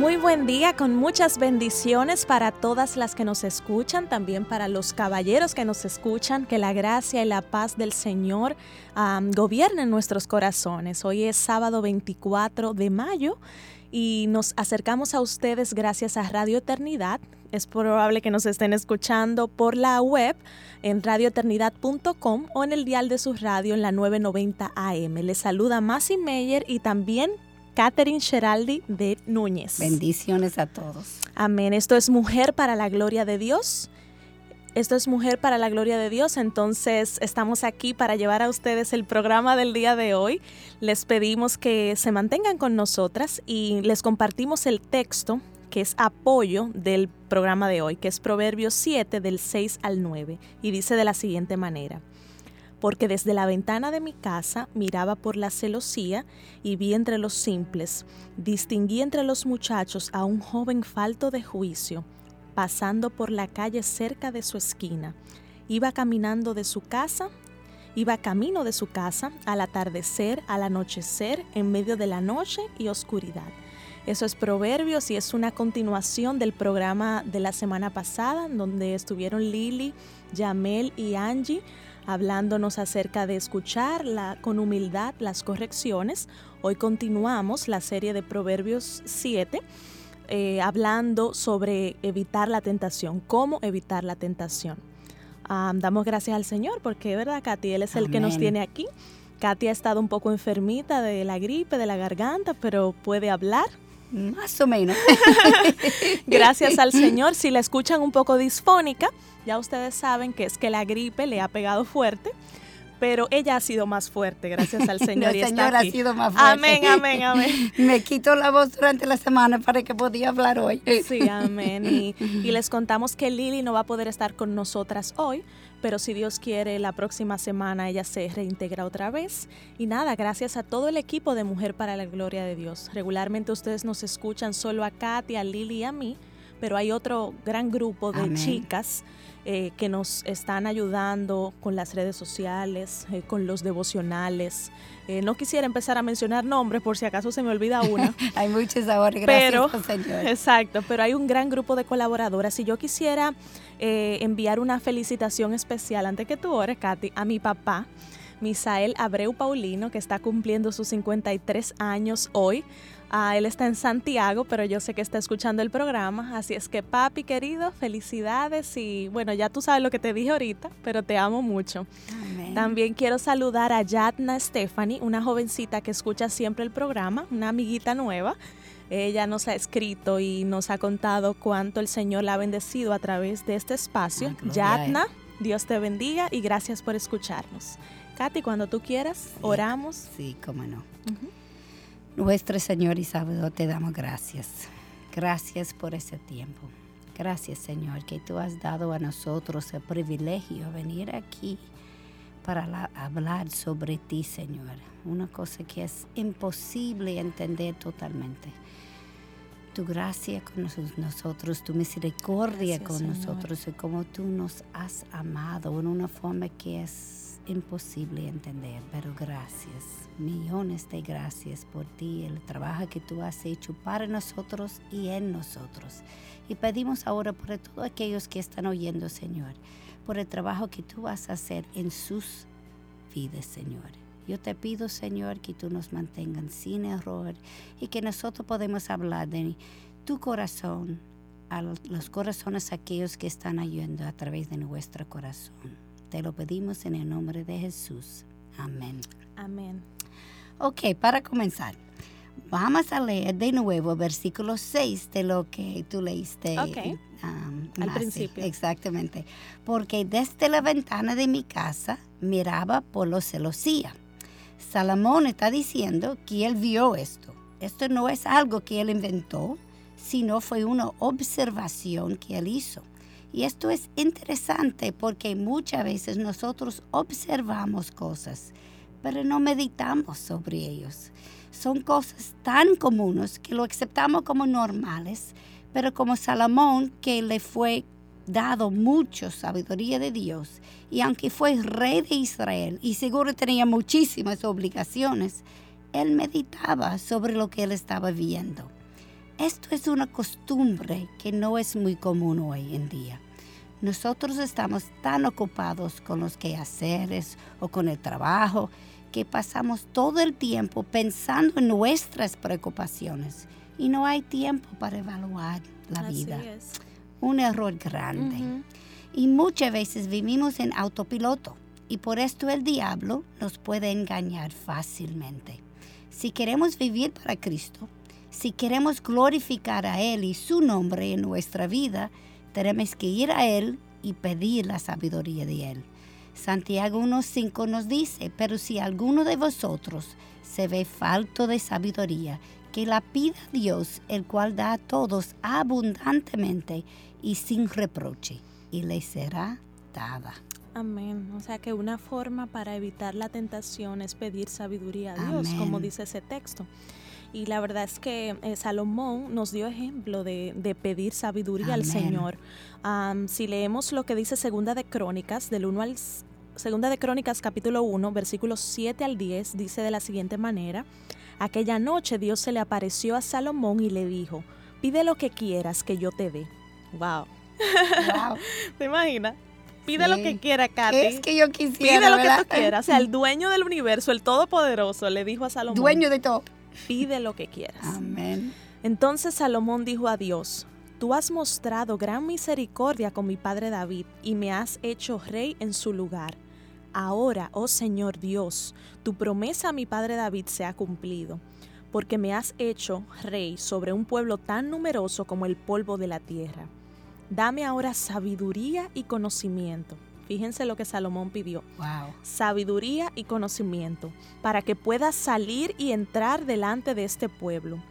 Muy buen día, con muchas bendiciones para todas las que nos escuchan, también para los caballeros que nos escuchan, que la gracia y la paz del Señor gobiernen nuestros corazones. Hoy es sábado 24 de mayo y nos acercamos a ustedes gracias a Radio Eternidad. Es probable que nos estén escuchando por la web en radioeternidad.com o en el dial de su radio en la 990 AM. Les saluda Masi Meyer y también Catherine Geraldi de Núñez. Bendiciones a todos. Amén. Esto es Mujer para la Gloria de Dios. Esto es Mujer para la Gloria de Dios, entonces estamos aquí para llevar a ustedes el programa del día de hoy. Les pedimos que se mantengan con nosotras y les compartimos el texto que es apoyo del programa de hoy, que es Proverbios 7 del 6 al 9, y dice de la siguiente manera porque desde la ventana de mi casa miraba por la celosía y vi entre los simples, distinguí entre los muchachos a un joven falto de juicio, pasando por la calle cerca de su esquina. Iba caminando de su casa, iba camino de su casa al atardecer, al anochecer, en medio de la noche y oscuridad. Eso es Proverbios y es una continuación del programa de la semana pasada, donde estuvieron Lili, Yamel y Angie hablándonos acerca de escuchar con humildad las correcciones. Hoy continuamos la serie de Proverbios 7. Eh, hablando sobre evitar la tentación, cómo evitar la tentación. damos gracias al Señor porque, ¿verdad, Katy? Él es el que nos tiene aquí. Katy ha estado un poco enfermita de la gripe, de la garganta, pero puede hablar. Más o menos. gracias al Señor. Si la escuchan un poco disfónica, ya ustedes saben que es que la gripe le ha pegado fuerte, pero ella ha sido más fuerte, gracias al Señor. El Señor ha sido más fuerte. Amén, amén, amén. Me quito la voz durante la semana para que podía hablar hoy. Sí, amén. Y, y les contamos que Lili no va a poder estar con nosotras hoy, pero si Dios quiere, la próxima semana ella se reintegra otra vez. Y nada, gracias a todo el equipo de Mujer para la Gloria de Dios. Regularmente ustedes nos escuchan solo a Katy, a Lili y a mí, pero hay otro gran grupo de chicas eh, que nos están ayudando con las redes sociales, eh, con los devocionales. Eh, no quisiera empezar a mencionar nombres por si acaso se me olvida una. hay muchos ahora, gracias pero, Señor. Exacto, pero hay un gran grupo de colaboradoras. Si yo quisiera enviar una felicitación especial, antes que tú ores, Katy, a mi papá. Misael Abreu Paulino, que está cumpliendo sus 53 años hoy. Ah, él está en Santiago, pero yo sé que está escuchando el programa. Así es que, papi querido, felicidades. Y bueno, ya tú sabes lo que te dije ahorita, pero te amo mucho. También quiero saludar a Yatna Stephanie, una jovencita que escucha siempre el programa, una amiguita nueva. Ella nos ha escrito y nos ha contado cuánto el Señor la ha bendecido a través de este espacio. Yatna, Dios te bendiga y gracias por escucharnos. Katy, cuando tú quieras, oramos. Sí, cómo no. Nuestro Señor y Salvador, te damos gracias. Gracias por ese tiempo. Gracias, Señor, que tú has dado a nosotros el privilegio de venir aquí para hablar sobre ti, Señor. Una cosa que es imposible entender totalmente. Tu gracia con nosotros, tu misericordia con nosotros y como tú nos has amado en una forma que es imposible entender, pero gracias, millones de gracias por ti, el trabajo que tú has hecho para nosotros y en nosotros. Y pedimos ahora por todos aquellos que están oyendo, Señor, por el trabajo que tú vas a hacer en sus vidas, Señor. Yo te pido, Señor, que tú nos mantengas sin error y que nosotros podemos hablar de tu corazón a los corazones aquellos que están ayudando a través de nuestro corazón. Te lo pedimos en el nombre de Jesús. Amén. Amén. Ok, para comenzar, vamos a leer de nuevo versículo 6 de lo que tú leíste. Um, Al principio. Exactamente. Porque desde la ventana de mi casa miraba por los celosía. Salomón está diciendo que él vio esto. Esto no es algo que él inventó, sino fue una observación que él hizo Y esto es interesante porque muchas veces nosotros observamos cosas, pero no meditamos sobre ellos. Son cosas tan comunes que lo aceptamos como normales, pero como Salomón, que le fue dado mucha sabiduría de Dios, y aunque fue rey de Israel y seguro tenía muchísimas obligaciones, él meditaba sobre lo que él estaba viendo. Esto es una costumbre que no es muy común hoy en día. Nosotros estamos tan ocupados con los quehaceres o con el trabajo que pasamos todo el tiempo pensando en nuestras preocupaciones y no hay tiempo para evaluar la vida. Un error grande. Y muchas veces vivimos en autopiloto y por esto el diablo nos puede engañar fácilmente. Si queremos vivir para Cristo, si queremos glorificar a Él y su nombre en nuestra vida, tenemos que ir a Él y pedir la sabiduría de Él. Santiago 1.5 nos dice, pero si alguno de vosotros se ve falto de sabiduría, que la pida Dios, el cual da a todos abundantemente y sin reproche, y le será dada. Amén. O sea que una forma para evitar la tentación es pedir sabiduría a Dios, como dice ese texto. Y la verdad es que eh, Salomón nos dio ejemplo de, pedir sabiduría al Señor. si leemos lo que dice Segunda de Crónicas, del 1 al Segunda de Crónicas capítulo 1, versículos 7 al 10, dice de la siguiente manera, Aquella noche Dios se le apareció a Salomón y le dijo, pide lo que quieras que yo te dé. Wow. wow. ¿Te imaginas? Pide lo que quiera, Katy. Es que yo quisiera. Pide lo que tú quieras. O sea, el dueño del universo, el todopoderoso, le dijo a Salomón. Dueño de todo pide lo que quieras. Amén. Entonces Salomón dijo a Dios, Tú has mostrado gran misericordia con mi padre David y me has hecho rey en su lugar. Ahora, oh Señor Dios, tu promesa a mi padre David se ha cumplido, porque me has hecho rey sobre un pueblo tan numeroso como el polvo de la tierra. Dame ahora sabiduría y conocimiento Fíjense lo que Salomón pidió. Sabiduría y conocimiento para que puedas salir y entrar delante de este pueblo.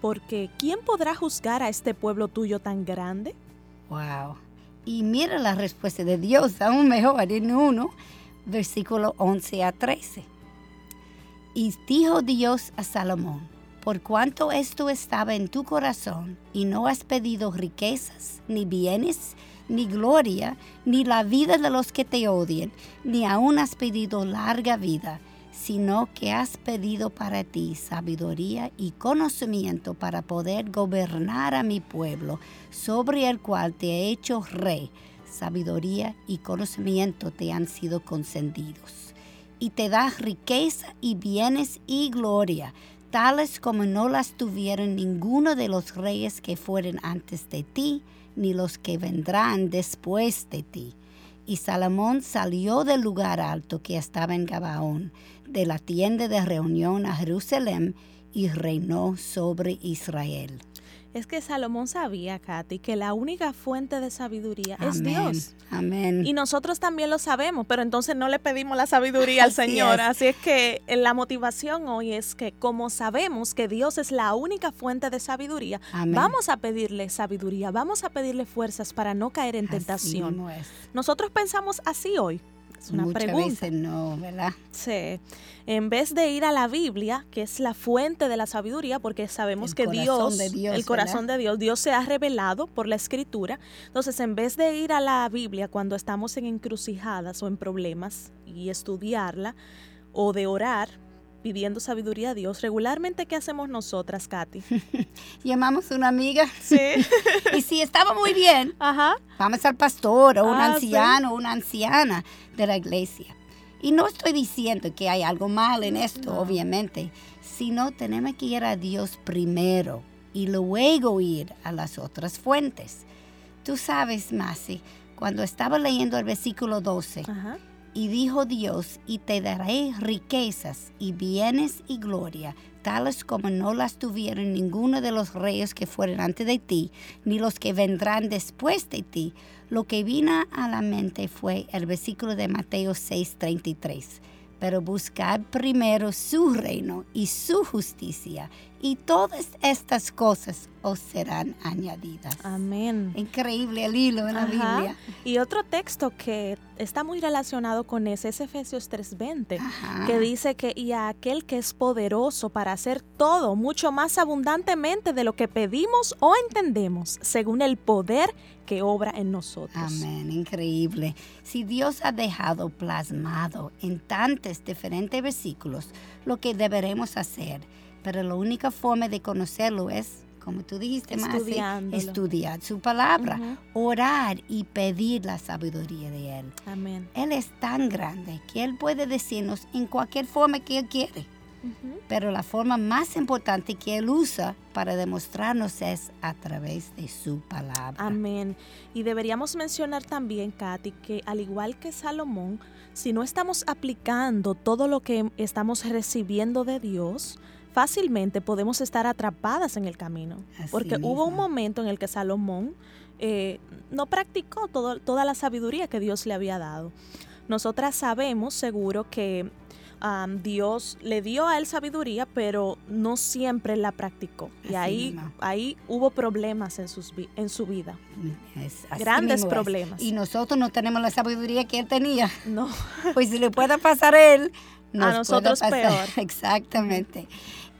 Porque ¿quién podrá juzgar a este pueblo tuyo tan grande? Wow. Y mira la respuesta de Dios, aún mejor, en uno, versículo 11 a 13. Y dijo Dios a Salomón, por cuanto esto estaba en tu corazón y no has pedido riquezas, ni bienes, ni gloria, ni la vida de los que te odian, ni aún has pedido larga vida, sino que has pedido para ti sabiduría y conocimiento para poder gobernar a mi pueblo, sobre el cual te he hecho rey. Sabiduría y conocimiento te han sido concedidos. Y te da riqueza y bienes y gloria, tales como no las tuvieron ninguno de los reyes que fueron antes de ti, ni los que vendrán después de ti. Y Salomón salió del lugar alto que estaba en Gabaón, de la tienda de reunión a Jerusalén, y reinó sobre Israel. Es que Salomón sabía, Katy, que la única fuente de sabiduría es Dios. Amén. Y nosotros también lo sabemos, pero entonces no le pedimos la sabiduría al Señor. Así es que eh, la motivación hoy es que como sabemos que Dios es la única fuente de sabiduría, vamos a pedirle sabiduría, vamos a pedirle fuerzas para no caer en tentación. Nosotros pensamos así hoy, una Muchas pregunta. Veces no, ¿verdad? Sí. En vez de ir a la Biblia, que es la fuente de la sabiduría, porque sabemos que Dios, el corazón de Dios, Dios se ha revelado por la escritura. Entonces, en vez de ir a la Biblia cuando estamos en encrucijadas o en problemas y estudiarla, o de orar, pidiendo sabiduría a Dios. Regularmente, ¿qué hacemos nosotras, Katy? Llamamos a una amiga. Sí. y si estaba muy bien, Ajá. vamos al pastor o un ah, anciano o una anciana de la iglesia. Y no estoy diciendo que hay algo mal en esto, obviamente, sino tenemos que ir a Dios primero y luego ir a las otras fuentes. Tú sabes, Masi, cuando estaba leyendo el versículo 12, Ajá y dijo Dios, y te daré riquezas y bienes y gloria, tales como no las tuvieron ninguno de los reyes que fueron antes de ti, ni los que vendrán después de ti. Lo que vino a la mente fue el versículo de Mateo 6:33. Pero buscad primero su reino y su justicia, y todas estas cosas os serán añadidas. Amén. Increíble el hilo en la Biblia. Y otro texto que está muy relacionado con ese es Efesios 3:20, que dice que y a aquel que es poderoso para hacer todo mucho más abundantemente de lo que pedimos o entendemos, según el poder que obra en nosotros. Amén, increíble. Si Dios ha dejado plasmado en tantos diferentes versículos lo que deberemos hacer, pero la única forma de conocerlo es, como tú dijiste, más estudiar su palabra, orar y pedir la sabiduría de Él. Amén. Él es tan grande que Él puede decirnos en cualquier forma que Él quiere. Pero la forma más importante que Él usa para demostrarnos es a través de su palabra. Amén. Y deberíamos mencionar también, Katy, que al igual que Salomón, si no estamos aplicando todo lo que estamos recibiendo de Dios, fácilmente podemos estar atrapadas en el camino. porque hubo un momento en el que Salomón eh, no practicó toda la sabiduría que Dios le había dado. Nosotras sabemos seguro que Dios le dio a él sabiduría, pero no siempre la practicó. y ahí, ahí hubo problemas en, sus, en su vida. Grandes problemas. Y nosotros no tenemos la sabiduría que él tenía. No. Pues si le puede pasar a él, a nosotros peor. Exactamente.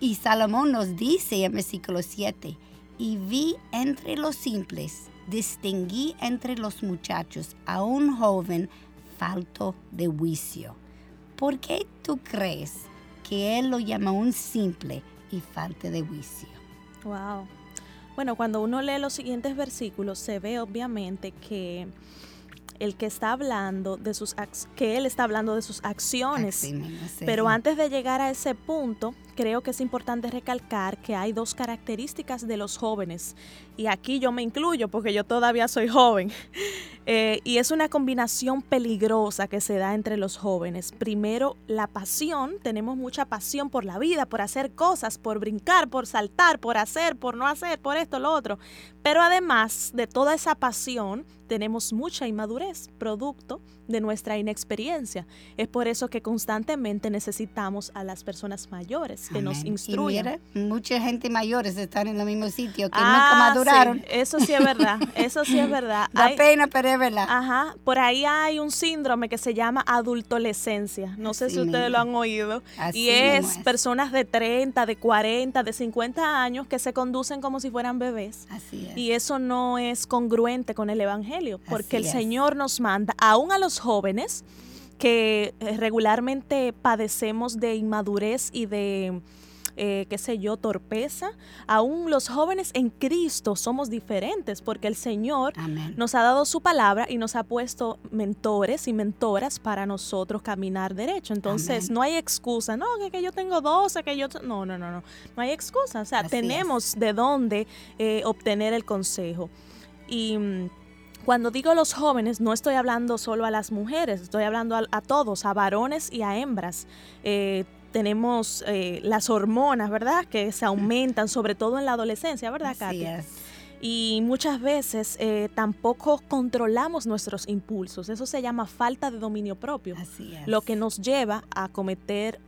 Y Salomón nos dice en versículo 7, y vi entre los simples, distinguí entre los muchachos a un joven falto de juicio. ¿Por qué tú crees que él lo llama un simple y falta de juicio? Wow. Bueno, cuando uno lee los siguientes versículos, se ve obviamente que el que está hablando de sus que él está hablando de sus acciones. Pero antes de llegar a ese punto, creo que es importante recalcar que hay dos características de los jóvenes. Y aquí yo me incluyo porque yo todavía soy joven. Eh, y es una combinación peligrosa que se da entre los jóvenes. Primero, la pasión. Tenemos mucha pasión por la vida, por hacer cosas, por brincar, por saltar, por hacer, por no hacer, por esto, lo otro. Pero además de toda esa pasión, tenemos mucha inmadurez, producto de nuestra inexperiencia. Es por eso que constantemente necesitamos a las personas mayores que nos instruyan. mucha gente mayores están en el mismo sitio que nunca ah, maduraron. eso sí es verdad, eso sí es verdad. Da pena, pero es verdad. Ajá, por ahí hay un síndrome que se llama adultolescencia. No sé si ustedes lo han oído. y es, personas de 30, de 40, de 50 años que se conducen como si fueran bebés. Así es. Y eso no es congruente con el Evangelio, porque el Señor nos manda, aún a los jóvenes que eh, regularmente padecemos de inmadurez y de, eh, qué sé yo, torpeza, aún los jóvenes en Cristo somos diferentes porque el Señor nos ha dado su palabra y nos ha puesto mentores y mentoras para nosotros caminar derecho. Entonces, no hay excusa, no, que, yo tengo 12, que yo... No, no, no, no, no hay excusa. O sea, tenemos de dónde eh, obtener el consejo. Y mm, cuando digo los jóvenes, no estoy hablando solo a las mujeres, estoy hablando a, todos, a varones y a hembras. Eh, tenemos eh, las hormonas, ¿verdad? Que se aumentan, sobre todo en la adolescencia, ¿verdad, Katia? Y muchas veces eh, tampoco controlamos nuestros impulsos. Eso se llama falta de dominio propio. Así es. Lo que nos lleva a cometer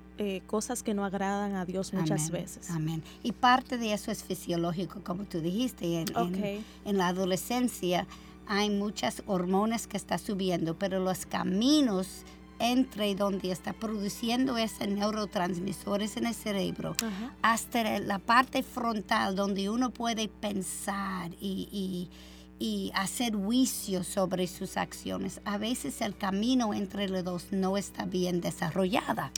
cosas que no agradan a Dios muchas veces. Amén. Y parte de eso es fisiológico, como tú dijiste. En, en la adolescencia hay muchas hormonas que está subiendo, pero los caminos entre donde está produciendo esos neurotransmisores en el cerebro hasta la parte frontal donde uno puede pensar y, y, hacer juicio sobre sus acciones. A veces el camino entre los dos no está bien desarrollada.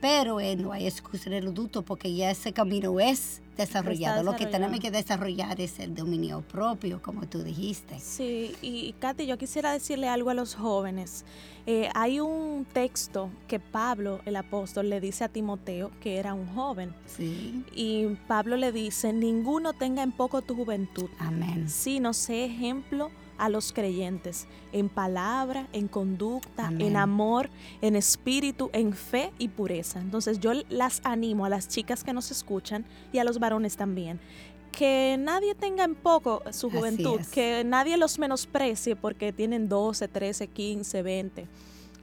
Pero eh, no hay excusa de lo dudo porque ya ese camino es desarrollado. Lo que tenemos que desarrollar es el dominio propio, como tú dijiste. Sí, y Katy, yo quisiera decirle algo a los jóvenes. Eh, hay un texto que Pablo, el apóstol, le dice a Timoteo, que era un joven. Sí. Y Pablo le dice, ninguno tenga en poco tu juventud. Amén. Sino sé ejemplo a los creyentes en palabra, en conducta, en amor, en espíritu, en fe y pureza. Entonces yo las animo a las chicas que nos escuchan y a los varones también. Que nadie tenga en poco su juventud, que nadie los menosprecie porque tienen 12, 13, 15, 20.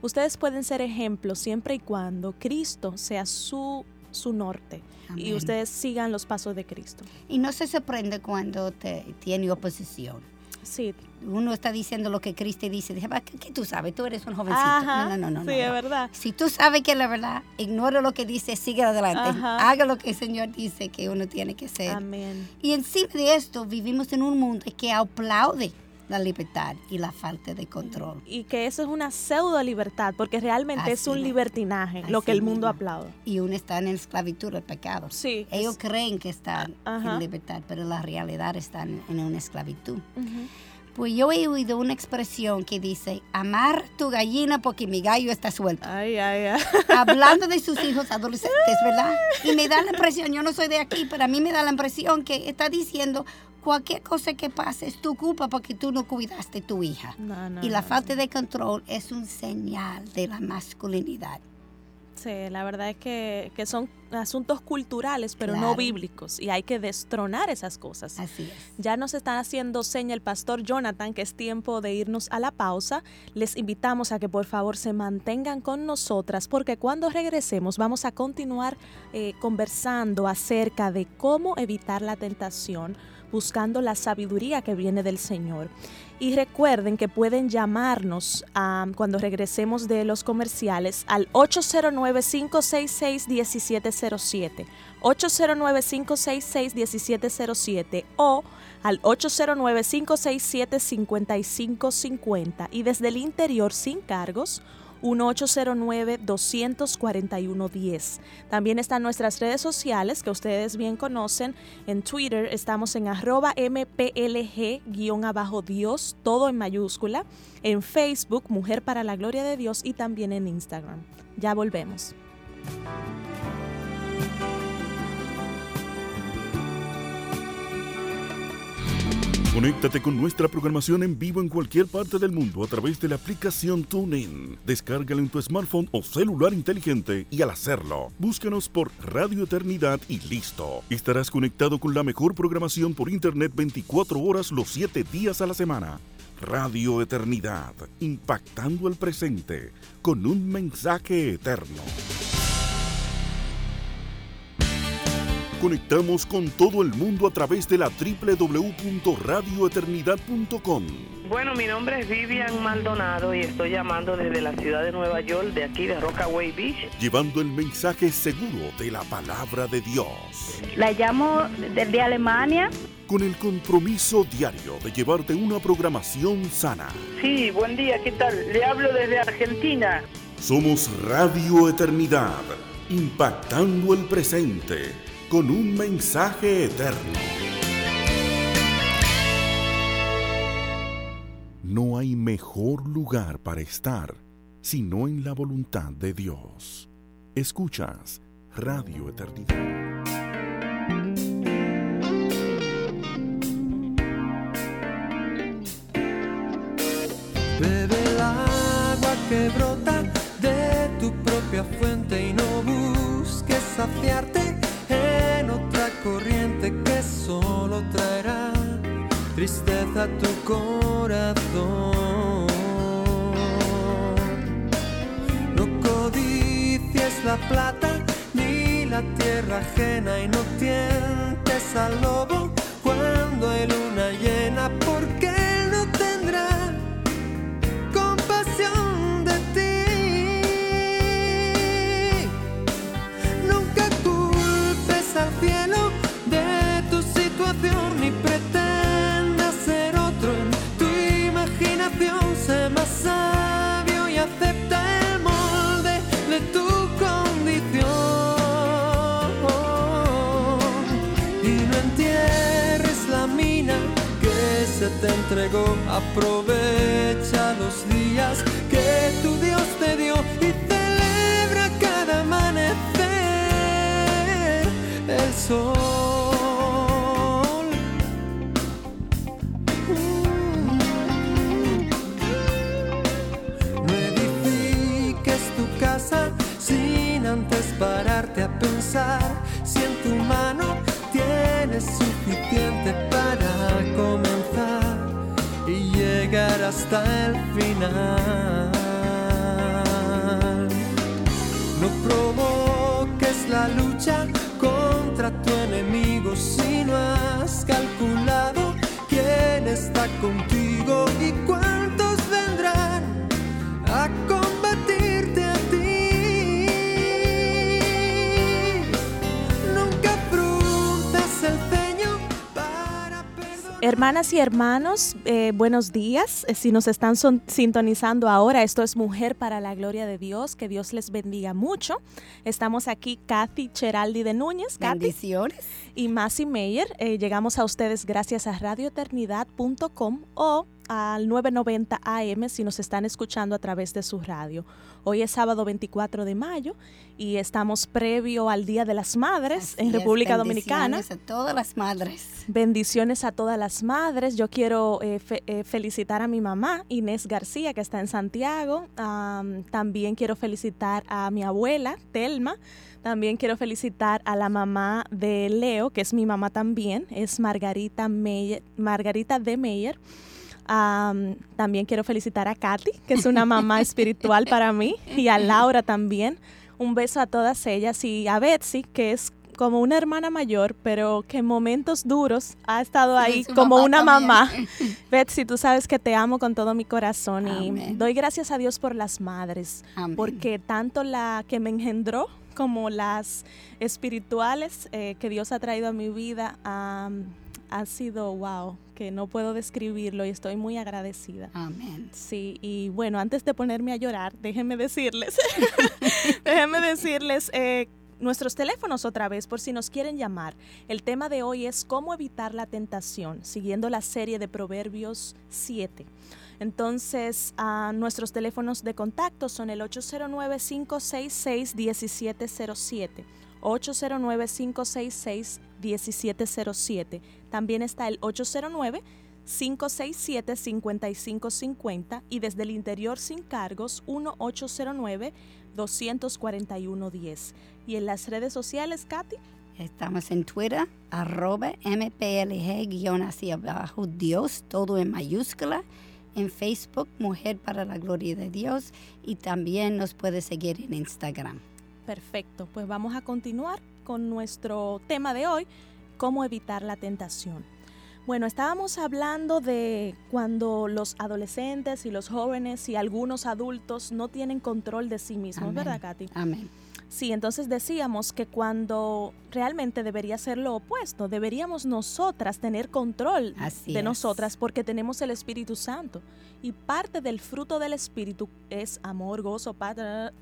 Ustedes pueden ser ejemplos siempre y cuando Cristo sea su su norte y ustedes sigan los pasos de Cristo. Y no se sorprende cuando te, tiene oposición. Sí. Uno está diciendo lo que Cristo dice. Dice, ¿qué, tú sabes? Tú eres un jovencito. no, no, no, Sí, es verdad. Si tú sabes que es la verdad, ignora lo que dice, sigue adelante. Haga lo que el Señor dice que uno tiene que hacer. Amén. Y encima de esto, vivimos en un mundo que aplaude la libertad y la falta de control. Y que eso es una pseudo libertad, porque realmente es un libertinaje lo que el mundo aplaude. Y uno está en esclavitud del pecado. Sí. Ellos creen que están en libertad, pero la realidad están en una esclavitud. Pues yo he oído una expresión que dice, amar tu gallina porque mi gallo está suelto. Ay, ay, ay. Hablando de sus hijos adolescentes, ¿verdad? Y me da la impresión, yo no soy de aquí, pero a mí me da la impresión que está diciendo, cualquier cosa que pase es tu culpa porque tú no cuidaste tu hija. y la falta de control es un señal de la masculinidad. Sí, la verdad es que, son asuntos culturales, pero no bíblicos, y hay que destronar esas cosas. Así es. Ya nos están haciendo seña el pastor Jonathan que es tiempo de irnos a la pausa. Les invitamos a que por favor se mantengan con nosotras, porque cuando regresemos vamos a continuar eh, conversando acerca de cómo evitar la tentación buscando la sabiduría que viene del Señor. Y recuerden que pueden llamarnos cuando regresemos de los comerciales al 809-566-1707, 809-566-1707 o al 809-567-5550 y desde el interior sin cargos 1809-241-10. También están nuestras redes sociales que ustedes bien conocen. En Twitter estamos en arroba mplg-dios, todo en mayúscula. En Facebook, Mujer para la Gloria de Dios y también en Instagram. Ya volvemos. Conéctate con nuestra programación en vivo en cualquier parte del mundo a través de la aplicación TuneIn. Descárgala en tu smartphone o celular inteligente y al hacerlo, búscanos por Radio Eternidad y listo. Estarás conectado con la mejor programación por internet 24 horas los 7 días a la semana. Radio Eternidad, impactando el presente con un mensaje eterno. Conectamos con todo el mundo a través de la www.radioeternidad.com. Bueno, mi nombre es Vivian Maldonado y estoy llamando desde la ciudad de Nueva York, de aquí de Rockaway Beach. Llevando el mensaje seguro de la palabra de Dios. La llamo desde Alemania. Con el compromiso diario de llevarte una programación sana. Sí, buen día, ¿qué tal? Le hablo desde Argentina. Somos Radio Eternidad, impactando el presente con un mensaje eterno. No hay mejor lugar para estar sino en la voluntad de Dios. Escuchas Radio Eternidad. Bebe el agua que brota de tu propia fuente y no busques saciarte corriente que solo traerá tristeza a tu corazón. No codicies la plata ni la tierra ajena y no tientes al lobo cuando hay luna llena porque ni entregó. Aprovecha los días que tu Dios te dio y celebra cada amanecer el sol. pararte a pensar si en tu mano tienes suficiente para comenzar y hasta el final. No provoques la lucha a tu enemigo si no has calculado quién está contigo y cuántos Hermanas y hermanos, eh, buenos días. Eh, Si nos están son- sintonizando ahora, esto es Mujer para la Gloria de Dios. Que Dios les bendiga mucho. Estamos aquí, Kathy Cheraldi de Núñez. Kathy. Bendiciones. y Masi Meyer. Eh, llegamos a ustedes gracias a radioeternidad.com o al 990 AM si nos están escuchando a través de su radio. Hoy es sábado 24 de mayo y estamos previo al Día de las Madres Así en es, República Dominicana. bendiciones a todas las madres. Bendiciones a todas las madres. Yo quiero eh, fe- eh, felicitar a mi mamá, Inés García, que está en Santiago. Am, también quiero felicitar a mi abuela, Telma. También quiero felicitar a la mamá de Leo, que es mi mamá también, es Margarita, Meyer, Margarita de Meyer. Am, también quiero felicitar a Katy, que es una mamá espiritual para mí, y a Laura también. Un beso a todas ellas y a Betsy, que es como una hermana mayor, pero que en momentos duros ha estado ahí como mamá una también. mamá. Betsy, tú sabes que te amo con todo mi corazón y Amén. doy gracias a Dios por las madres, Amén. porque tanto la que me engendró como las espirituales eh, que Dios ha traído a mi vida am, ha sido wow, que no puedo describirlo y estoy muy agradecida. Amén. Sí, y bueno, antes de ponerme a llorar, déjenme decirles, déjenme decirles eh, nuestros teléfonos otra vez por si nos quieren llamar. El tema de hoy es cómo evitar la tentación, siguiendo la serie de Proverbios 7. Entonces, ah, nuestros teléfonos de contacto son el 809-566-1707. 809-566-1707. También está el 809 567-5550 y desde el interior sin cargos 1-809-241-10. Y en las redes sociales, Katy, Estamos en Twitter, arroba MPLG, guion hacia abajo, Dios, todo en mayúscula. En Facebook, Mujer para la Gloria de Dios. Y también nos puede seguir en Instagram. perfecto. Pues vamos a continuar con nuestro tema de hoy, cómo evitar la tentación. Bueno, estábamos hablando de cuando los adolescentes y los jóvenes y algunos adultos no tienen control de sí mismos, Amén. ¿verdad, Katy? Amén. Sí, entonces decíamos que cuando realmente debería ser lo opuesto, deberíamos nosotras tener control Así de es. nosotras porque tenemos el Espíritu Santo. Y parte del fruto del Espíritu es amor, gozo, paz,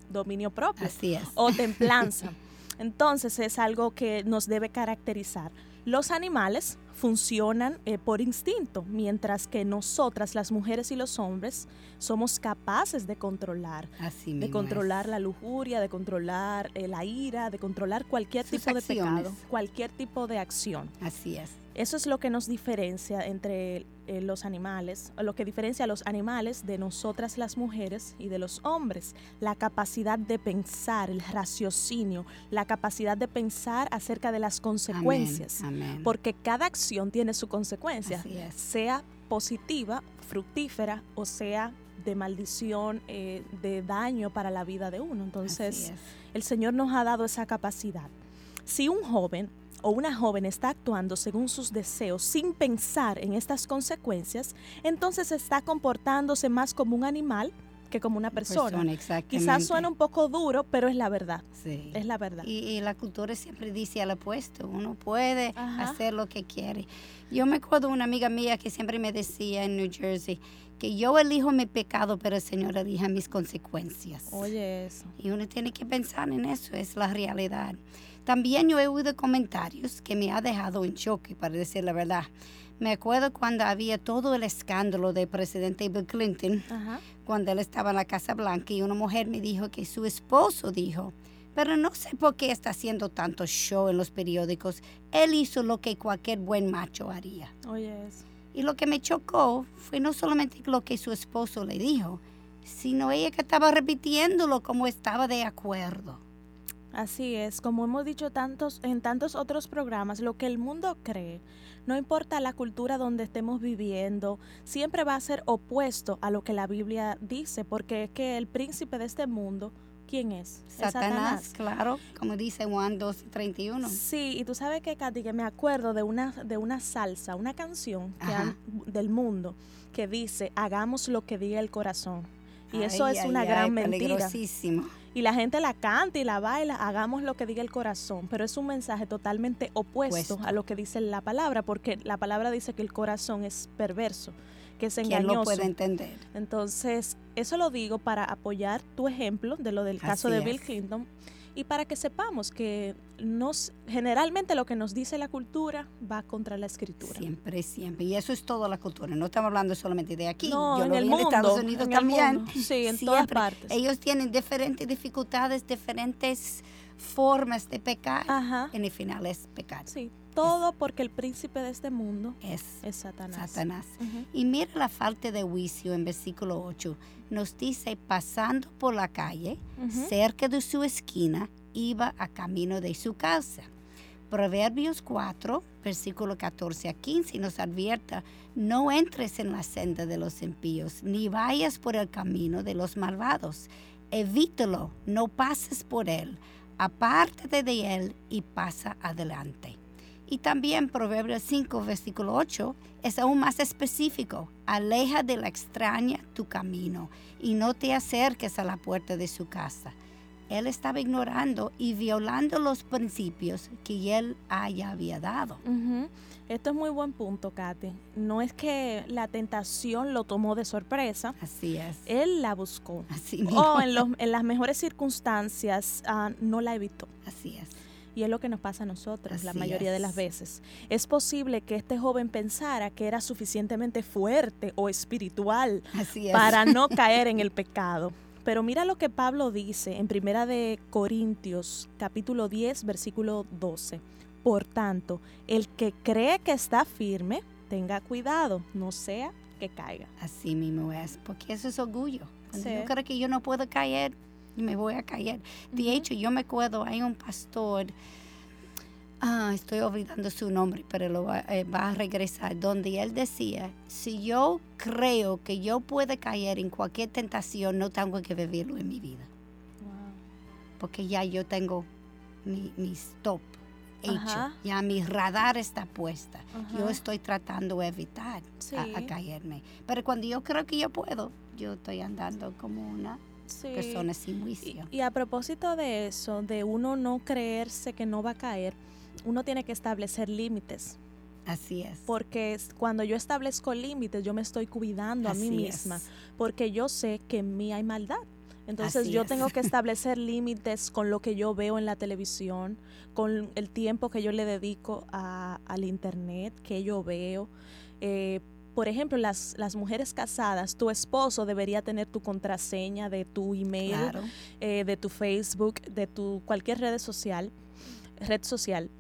dominio propio Así es. o templanza. Entonces es algo que nos debe caracterizar. Los animales funcionan eh, por instinto, mientras que nosotras, las mujeres y los hombres, somos capaces de controlar Así de controlar es. la lujuria, de controlar eh, la ira, de controlar cualquier Sus tipo de pecado, cualquier tipo de acción. Así es. Eso es lo que nos diferencia entre eh, los animales, lo que diferencia a los animales de nosotras las mujeres y de los hombres. La capacidad de pensar, el raciocinio, la capacidad de pensar acerca de las consecuencias. Amén. Amén. Porque cada acción tiene su consecuencia, sea positiva, fructífera o sea de maldición, eh, de daño para la vida de uno. Entonces, el Señor nos ha dado esa capacidad. Si un joven o una joven está actuando según sus deseos sin pensar en estas consecuencias, entonces está comportándose más como un animal que como una persona. exactamente. Quizás suena un poco duro, pero es la verdad. Sí. Es la verdad. Y, y la cultura siempre dice al opuesto, uno puede Ajá. hacer lo que quiere. Yo me acuerdo de una amiga mía que siempre me decía en New Jersey que yo elijo mi pecado, pero el Señor elija mis consecuencias. Oye, eso. Y uno tiene que pensar en eso, es la realidad. También yo he oído comentarios que me ha dejado en choque, para decir la verdad. Me acuerdo cuando había todo el escándalo del presidente Bill Clinton, Ajá. cuando él estaba en la Casa Blanca y una mujer me dijo que su esposo dijo, pero no sé por qué está haciendo tanto show en los periódicos. Él hizo lo que cualquier buen macho haría. Oye, eso. Y lo que me chocó fue no solamente lo que su esposo le dijo, sino ella que estaba repitiéndolo como estaba de acuerdo. Así es, como hemos dicho tantos, en tantos otros programas, lo que el mundo cree, no importa la cultura donde estemos viviendo, siempre va a ser opuesto a lo que la Biblia dice, porque es que el príncipe de este mundo ¿quién es? Es Satanás, claro, como dice Juan 12:31. Sí, y tú sabes que, Katy, que me acuerdo de una, de una salsa, una canción que han- del mundo que dice, hagamos lo que diga el corazón. Y eso es ay, una ay, gran mentira. Y la gente la canta y la baila, hagamos lo que diga el corazón, pero es un mensaje totalmente opuesto a lo que dice la palabra, porque la palabra dice que el corazón es perverso, que es ¿Quién engañoso. lo puede entender? Entonces, eso lo digo para apoyar tu ejemplo de lo del caso de Bill es. Clinton y para que sepamos que nos generalmente lo que nos dice la cultura va contra la escritura. Siempre, siempre. Y eso es toda la cultura. No estamos hablando solamente de aquí. No, Yo en lo el vi mundo, en Estados Unidos en el también. Sí, en todas partes. Ellos tienen diferentes dificultades, diferentes formas de pecar. Ajá. En el final es pecar. Sí, todo porque el príncipe de este mundo Es es Satanás. Satanás. Ujú. Y mira la falta de juicio en versículo 8. Nos dice, pasando por la calle, cerca de su esquina, iba a camino de su casa. Proverbios 4, versículo 14 a 15 nos advierta, no entres en la senda de los impíos, ni vayas por el camino de los malvados. Evítalo, no pases por él, apártate de él y pasa adelante. Y también Proverbios 5, versículo 8, es aún más específico. Aleja de la extraña tu camino y no te acerques a la puerta de su casa. Él estaba ignorando y violando los principios que él haya había dado. Esto es muy buen punto, Kate. No es que la tentación lo tomó de sorpresa, Así es. él la buscó. Así mismo. O en, los- en las mejores circunstancias ah, no la evitó. Así es. Y es lo que nos pasa a nosotros la mayoría de las veces. Es posible que este joven pensara que era suficientemente fuerte o espiritual Así es. para no caer en el pecado. Pero mira lo que Pablo dice en Primera de Corintios, capítulo 10, versículo 12. Por tanto, el que cree que está firme, tenga cuidado, no sea que caiga. Así mismo es, porque eso es orgullo. Cuando Sí. yo creo que yo no puedo caer, me voy a caer. De hecho, yo me acuerdo, hay un pastor, ah, estoy olvidando su nombre, pero lo va, eh, va a regresar, donde él decía, si yo creo que yo puedo caer en cualquier tentación, no tengo que vivirlo en mi vida, porque ya yo tengo mi, mi stop hecho, Ajá. ya mi radar está puesta. Yo estoy tratando de evitar Sí. a, a caerme. Pero cuando yo creo que yo puedo, yo estoy andando como una Sí. persona sin Y, juicio. y a propósito de eso, de uno no creerse que no va a caer, uno tiene que establecer límites. Así es. Porque cuando yo establezco límites, yo me estoy cuidando a mí misma. es. Porque yo sé que en mí hay maldad. Entonces Así yo es. tengo que establecer límites con lo que yo veo en la televisión, con el tiempo que yo le dedico a- al internet, que yo veo. Eh, por ejemplo, las, las mujeres casadas, tu esposo debería tener tu contraseña de tu email, Claro. eh, de tu Facebook, de tu cualquier red social, red social,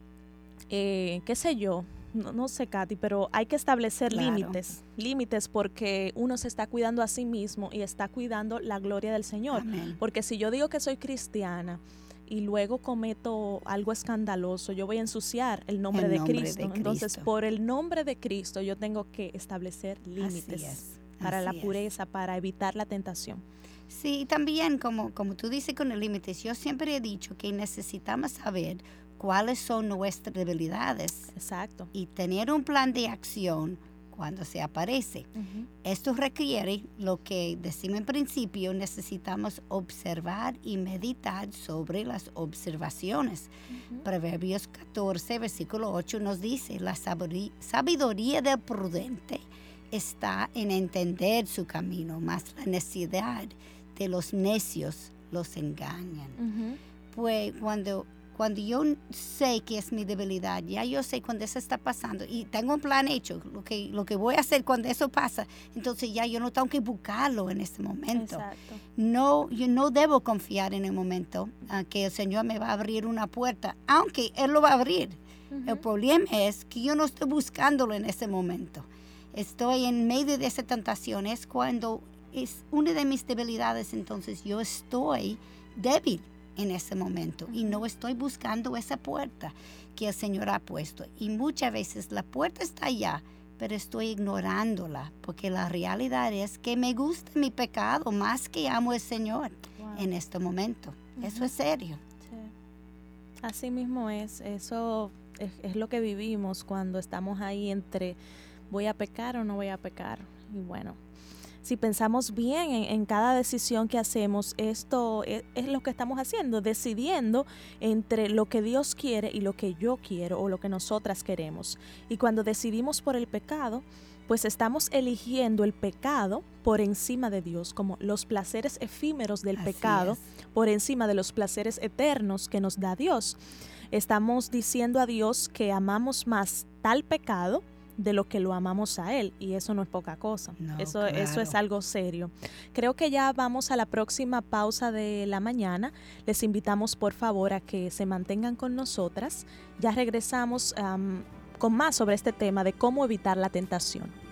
eh, qué sé yo, no, no sé, Katy, pero hay que establecer Claro. límites, límites porque uno se está cuidando a sí mismo y está cuidando la gloria del Señor. Amén. Porque si yo digo que soy cristiana y luego cometo algo escandaloso, yo voy a ensuciar el nombre, El de, nombre de Cristo. Entonces, por el nombre de Cristo, yo tengo que establecer límites es. para la es. pureza, para evitar la tentación. Sí, y también como, como tú dices con el límites, yo siempre he dicho que necesitamos saber cuáles son nuestras debilidades Exacto. y tener un plan de acción cuando se aparece. Esto requiere lo que decimos en principio, necesitamos observar y meditar sobre las observaciones. Proverbios 14, versículo 8 nos dice, la sabiduría del prudente está en entender su camino, más la necesidad de los necios los engañan. Pues cuando, cuando yo sé que es mi debilidad, ya yo sé cuando eso está pasando y tengo un plan hecho, lo que, lo que voy a hacer cuando eso pasa, entonces ya yo no tengo que buscarlo en ese momento. Exacto. No, yo no debo confiar en el momento que el Señor me va a abrir una puerta, aunque Él lo va a abrir. El Ujú. problema es que yo no estoy buscándolo en ese momento. Estoy en medio de esa tentación. Es cuando es una de mis debilidades, entonces yo estoy débil en ese momento y no estoy buscando esa puerta que el Señor ha puesto. Y muchas veces la puerta está allá, pero estoy ignorándola porque la realidad es que me gusta mi pecado más que amo al Señor. Wow. en este momento. Eso es serio. Así mismo es, eso es, lo que vivimos cuando estamos ahí entre voy a pecar o no voy a pecar. Y bueno, si pensamos bien en, cada decisión que hacemos, esto es, es, lo que estamos haciendo, decidiendo entre lo que Dios quiere y lo que yo quiero o lo que nosotras queremos. Y cuando decidimos por el pecado, pues estamos eligiendo el pecado por encima de Dios, como los placeres efímeros del pecado por encima de los placeres eternos que nos da Dios. Estamos diciendo a Dios que amamos más tal pecado de lo que lo amamos a Él y eso no es poca cosa, eso, eso es algo serio. Creo que ya vamos a la próxima pausa de la mañana, les invitamos por favor a que se mantengan con nosotras, ya regresamos con más sobre este tema de cómo evitar la tentación.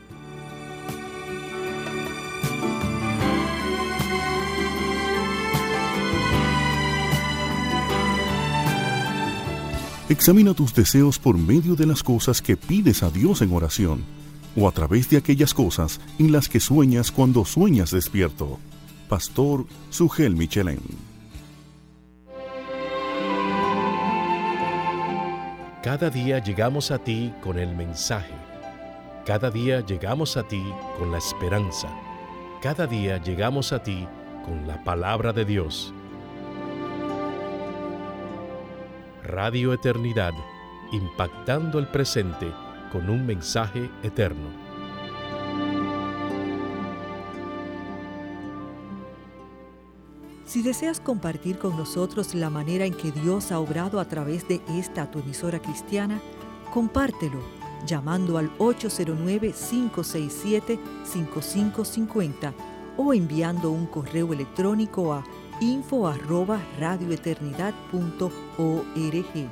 Examina tus deseos por medio de las cosas que pides a Dios en oración o a través de aquellas cosas en las que sueñas cuando sueñas despierto. Pastor Sugel Michelén. Cada día llegamos a ti con el mensaje. Cada día llegamos a ti con la esperanza. Cada día llegamos a ti con la palabra de Dios. Radio Eternidad, impactando el presente con un mensaje eterno. Si deseas compartir con nosotros la manera en que Dios ha obrado a través de esta tu emisora cristiana, compártelo llamando al 809-567-5550 o enviando un correo electrónico a info arroba radioeternidad.org.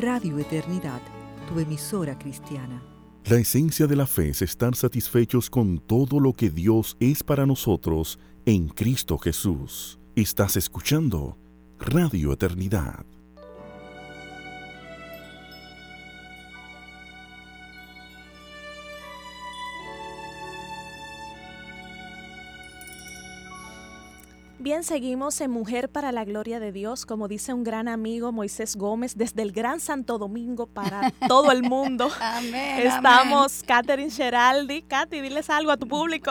Radio Eternidad, tu emisora cristiana. La esencia de la fe es estar satisfechos con todo lo que Dios es para nosotros en Cristo Jesús. Estás escuchando Radio Eternidad. Bien, seguimos en Mujer para la Gloria de Dios, como dice un gran amigo Moisés Gómez, desde el Gran Santo Domingo para todo el mundo. amén. Estamos Catherine Geraldi. Katy, diles algo a tu público.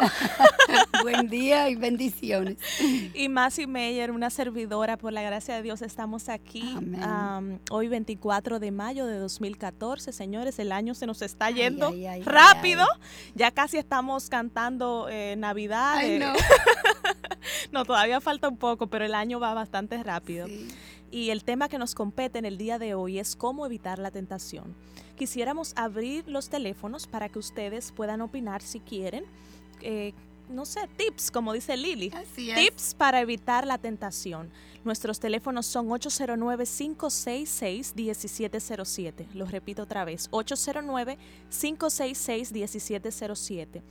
Buen día y bendiciones. Y Masi Meyer, una servidora, por la gracia de Dios, estamos aquí hoy 24 de mayo de 2014. Señores, el año se nos está yendo rápido. Ya casi estamos cantando eh, Navidad. Ay, no. no, todavía falta un poco, pero el año va bastante rápido. Y el tema que nos compete en el día de hoy es cómo evitar la tentación. Quisiéramos abrir los teléfonos para que ustedes puedan opinar si quieren. Eh, no sé, tips, como dice Lili. Tips para evitar la tentación. Nuestros teléfonos son 809-566-1707. Los repito otra vez, 809-566-1707.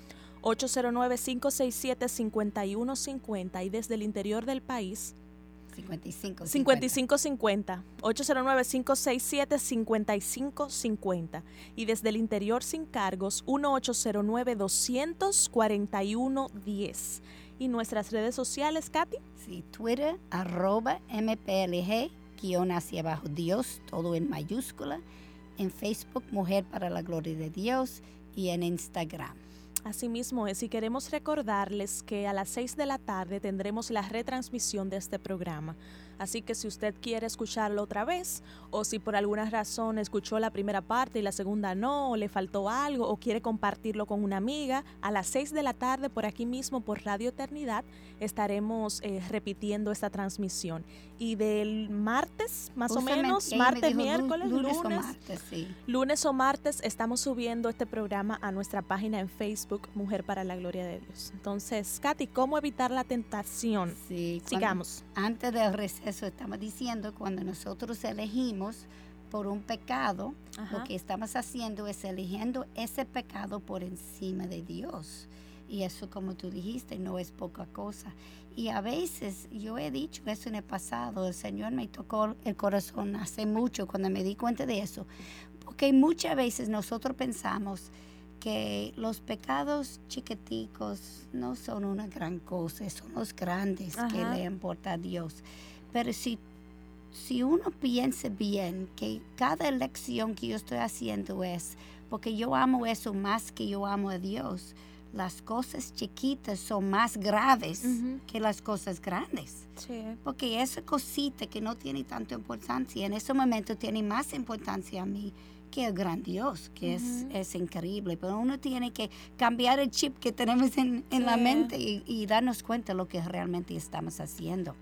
809-567-5150 y desde el interior del país 5550. 5550. 809-567-5550. Y desde el interior sin cargos, 1809-241-10. ¿Y nuestras redes sociales, Katy? Sí, Twitter, arroba MPLG, guion hacia abajo Dios, todo en mayúscula. En Facebook, Mujer para la Gloria de Dios. Y en Instagram. Asimismo es, y queremos recordarles que a las 6 de la tarde tendremos la retransmisión de este programa. Así que si usted quiere escucharlo otra vez, o si por alguna razón escuchó la primera parte y la segunda no, o le faltó algo, o quiere compartirlo con una amiga, a las 6 de la tarde por aquí mismo, por Radio Eternidad, estaremos eh, repitiendo esta transmisión. Y del martes, más o menos, martes, miércoles, lunes, o martes, lunes o martes, estamos subiendo este programa a nuestra página en Facebook, Mujer para la Gloria de Dios. Entonces, Katy, ¿cómo evitar la tentación? Sí, sigamos. antes del receso eso estamos diciendo, cuando nosotros elegimos por un pecado, lo que estamos haciendo es eligiendo ese pecado por encima de Dios. Y eso, como tú dijiste, no es poca cosa. Y a veces, yo he dicho eso en el pasado, el Señor me tocó el corazón hace mucho cuando me di cuenta de eso. Porque muchas veces nosotros pensamos que los pecados chiquiticos no son una gran cosa, son los grandes que le importa a Dios. Pero si, si uno piensa bien que cada elección que yo estoy haciendo es porque yo amo eso más que yo amo a Dios, las cosas chiquitas son más graves que las cosas grandes. Porque esa cosita que no tiene tanta importancia, en ese momento tiene más importancia a mí que el gran Dios, que es, es, increíble. Pero uno tiene que cambiar el chip que tenemos en, en la mente y, darnos cuenta de lo que realmente estamos haciendo.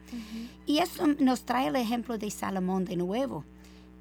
Y eso nos trae el ejemplo de Salomón de nuevo.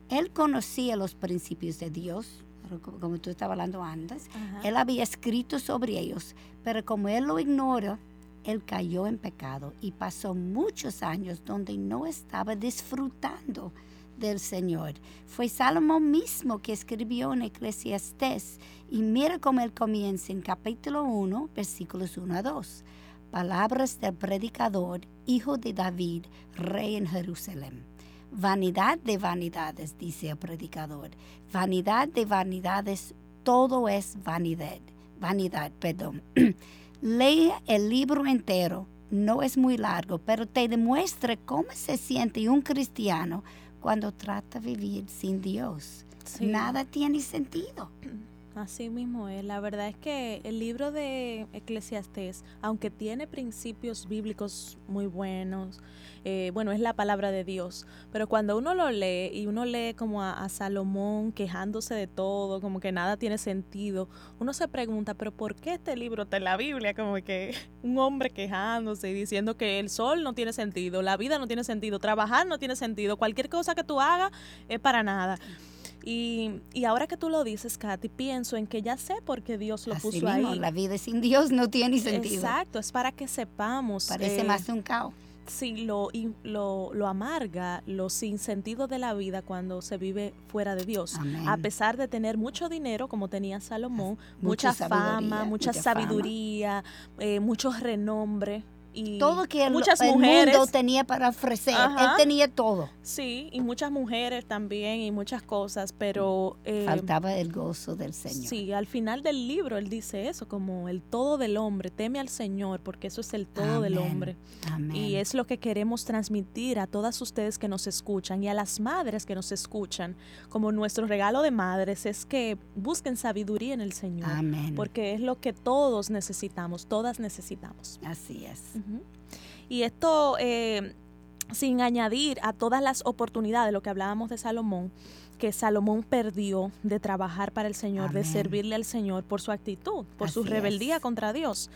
Él conocía los principios de Dios, como tú estabas hablando antes, él había escrito sobre ellos, pero como él lo ignora, él cayó en pecado y pasó muchos años donde no estaba disfrutando del Señor. Fue Salomón mismo que escribió en Eclesiastés y mira cómo él comienza en capítulo 1, versículos 1 a 2. Palabras del predicador, hijo de David, rey en Jerusalén. Vanidad de vanidades, dice el predicador. Vanidad de vanidades, todo es vanidad. Vanidad, perdón. Lee el libro entero, no es muy largo, pero te demuestra cómo se siente un cristiano cuando trata de vivir sin Dios. Nada tiene sentido. Así mismo es. La verdad es que el libro de Eclesiastés, aunque tiene principios bíblicos muy buenos, eh, bueno, es la palabra de Dios, pero cuando uno lo lee y uno lee como a, Salomón quejándose de todo, como que nada tiene sentido, uno se pregunta, pero ¿por qué este libro está en la Biblia? Como que un hombre quejándose y diciendo que el sol no tiene sentido, la vida no tiene sentido, trabajar no tiene sentido, cualquier cosa que tú hagas es para nada. Y, y, ahora que tú lo dices, Katy, pienso en que ya sé por qué Dios lo puso ahí. La vida sin Dios no tiene sentido. Exacto, es para que sepamos. Parece eh, más un caos sí, lo, lo, lo, amarga, lo sin sentido de la vida cuando se vive fuera de Dios. A pesar de tener mucho dinero, como tenía Salomón, mucha, fama, mucha, sabiduría, eh, mucho renombre y todo que el, muchas mujeres, mundo tenía para ofrecer. Él tenía todo. Sí, y muchas mujeres también y muchas cosas, pero... Eh, Faltaba el gozo del Señor. Sí, al final del libro él dice eso, como el todo del hombre, teme al Señor, porque eso es el todo del hombre. Y es lo que queremos transmitir a todas ustedes que nos escuchan y a las madres que nos escuchan, como nuestro regalo de madres, es que busquen sabiduría en el Señor. Porque es lo que todos necesitamos, todas necesitamos. Así es. Y esto, eh, sin añadir a todas las oportunidades, lo que hablábamos de Salomón, que Salomón perdió de trabajar para el Señor, de servirle al Señor por su actitud, por su rebeldía contra Dios.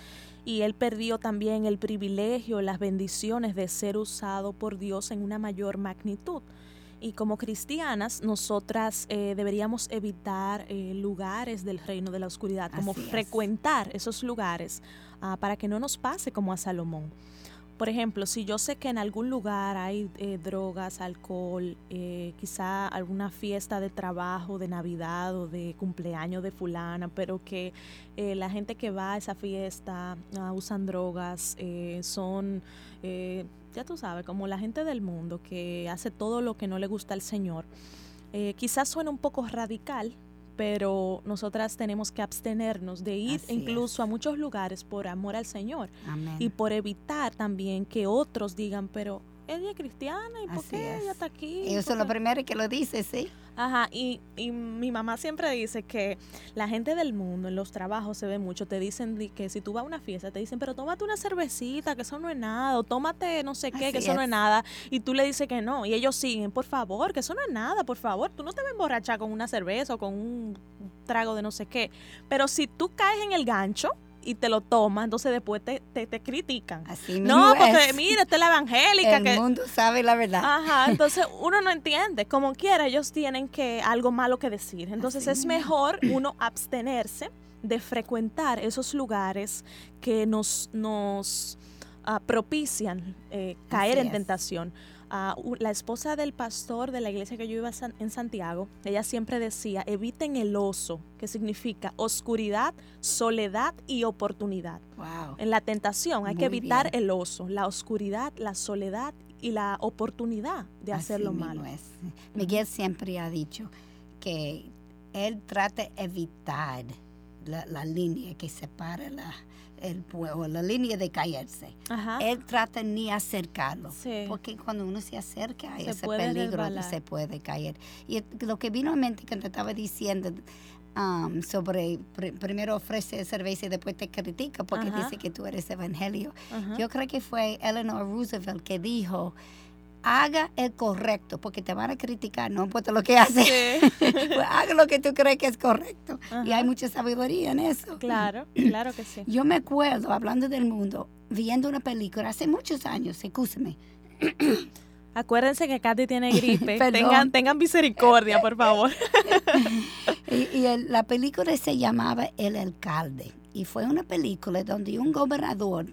Y él perdió también el privilegio, las bendiciones de ser usado por Dios en una mayor magnitud. Y como cristianas, nosotras eh, deberíamos evitar eh, lugares del reino de la oscuridad, como frecuentar esos lugares Ah, para que no nos pase como a Salomón. Por ejemplo, si yo sé que en algún lugar hay eh, drogas, alcohol, eh, quizá alguna fiesta de trabajo, de Navidad o de cumpleaños de fulana, pero que eh, la gente que va a esa fiesta ah, usan drogas, son, ya tú sabes, como la gente del mundo que hace todo lo que no le gusta al Señor. quizás suena un poco radical, pero nosotras tenemos que abstenernos de ir incluso a muchos lugares por amor al Señor y por evitar también que otros digan, pero ella es cristiana y por qué ella está aquí. Y eso es lo primero que lo dice, sí. Ajá, y, y, mi mamá siempre dice que la gente del mundo en los trabajos se ve mucho, te dicen que si tú vas a una fiesta, te dicen, pero tómate una cervecita, que eso no es nada, o tómate no sé qué, que eso no es nada, y tú le dices que no, y ellos siguen, por favor, que eso no es nada, por favor, tú no te vas a emborrachar con una cerveza o con un trago de no sé qué, pero si tú caes en el gancho, y te lo tomas, entonces después te, te, critican. Así no, porque mira, esta es la evangélica. El mundo sabe la verdad. Ajá, entonces uno no entiende. Como quiera, ellos tienen que algo malo que decir. Entonces es mejor uno abstenerse de frecuentar esos lugares que nos, nos ah, propician eh, caer en tentación la esposa del pastor de la iglesia que yo iba en Santiago, ella siempre decía, eviten el oso, que significa oscuridad, soledad y oportunidad. En la tentación hay que evitar el oso, la oscuridad, la soledad y la oportunidad de hacer lo malo. Es. Miguel siempre ha dicho que él trata de evitar la, línea que separa la, el pueblo, la línea de caerse. Ajá. Él trata ni acercarlo, Sí. porque cuando uno se acerca a Se ese peligro resbalar. se puede caer. Y lo que vino a mente que te estaba diciendo um, sobre pr- primero ofrece cerveza y después te critica porque Ajá. dice que tú eres evangelio. Ajá. Yo creo que fue Eleanor Roosevelt que dijo, haga el correcto, porque te van a criticar, no importa lo que haces. Sí. Pues haga lo que tú crees que es correcto. Y hay mucha sabiduría en eso. Claro, claro que sí. Yo me acuerdo, hablando del mundo, viendo una película hace muchos años, escúchame. Acuérdense que Katy tiene gripe. Tengan, tengan misericordia, por favor. Y, y el- la película se llamaba El Alcalde. Y fue una película donde un gobernador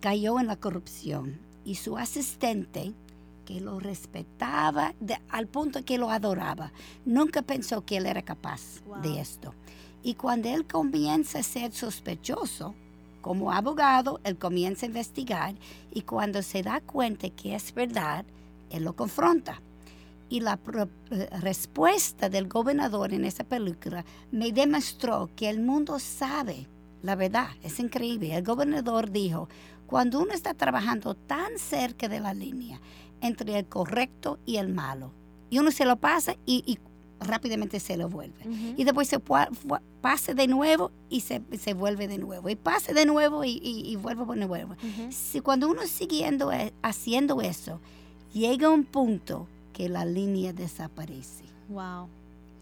cayó en la corrupción. Y su asistente, que lo respetaba de- al punto que lo adoraba, nunca pensó que él era capaz Wow. de esto. Y cuando él comienza a ser sospechoso, como abogado, él comienza a investigar y cuando se da cuenta que es verdad, él lo confronta. Y la eh, respuesta del gobernador en esa película me demostró que el mundo sabe la verdad. Es increíble. El gobernador dijo, cuando uno está trabajando tan cerca de la línea entre el correcto y el malo, y uno se lo pasa y, y rápidamente se lo vuelve. Ujú. Y después se pase de nuevo y se, se vuelve de nuevo. Y pase de nuevo y, y, y vuelve de nuevo. Ujú. Si cuando uno siguiendo e- haciendo eso, llega un punto que la línea desaparece. Wow.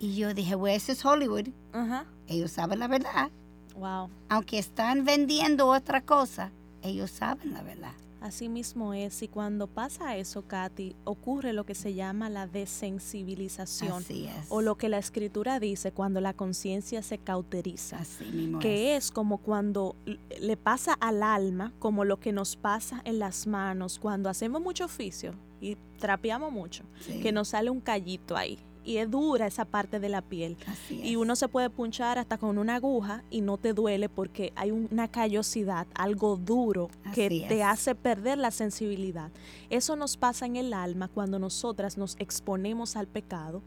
Y yo dije, bueno, eso es Hollywood. Ajá. Ellos saben la verdad. Wow. Aunque están vendiendo otra cosa, ellos saben la verdad. Así mismo es. Y cuando pasa eso, Katy, ocurre lo que se llama la desensibilización. Así es. O lo que la escritura dice cuando la conciencia se cauteriza. Así mismo que es como cuando le pasa al alma, como lo que nos pasa en las manos cuando hacemos mucho oficio y trapeamos mucho, Sí, que nos sale un callito ahí y es dura esa parte de la piel. así Y uno se puede punchar hasta con una aguja y no te duele porque hay una callosidad, algo duro que te hace perder la sensibilidad. Eso nos pasa en el alma cuando nosotras nos exponemos al pecado.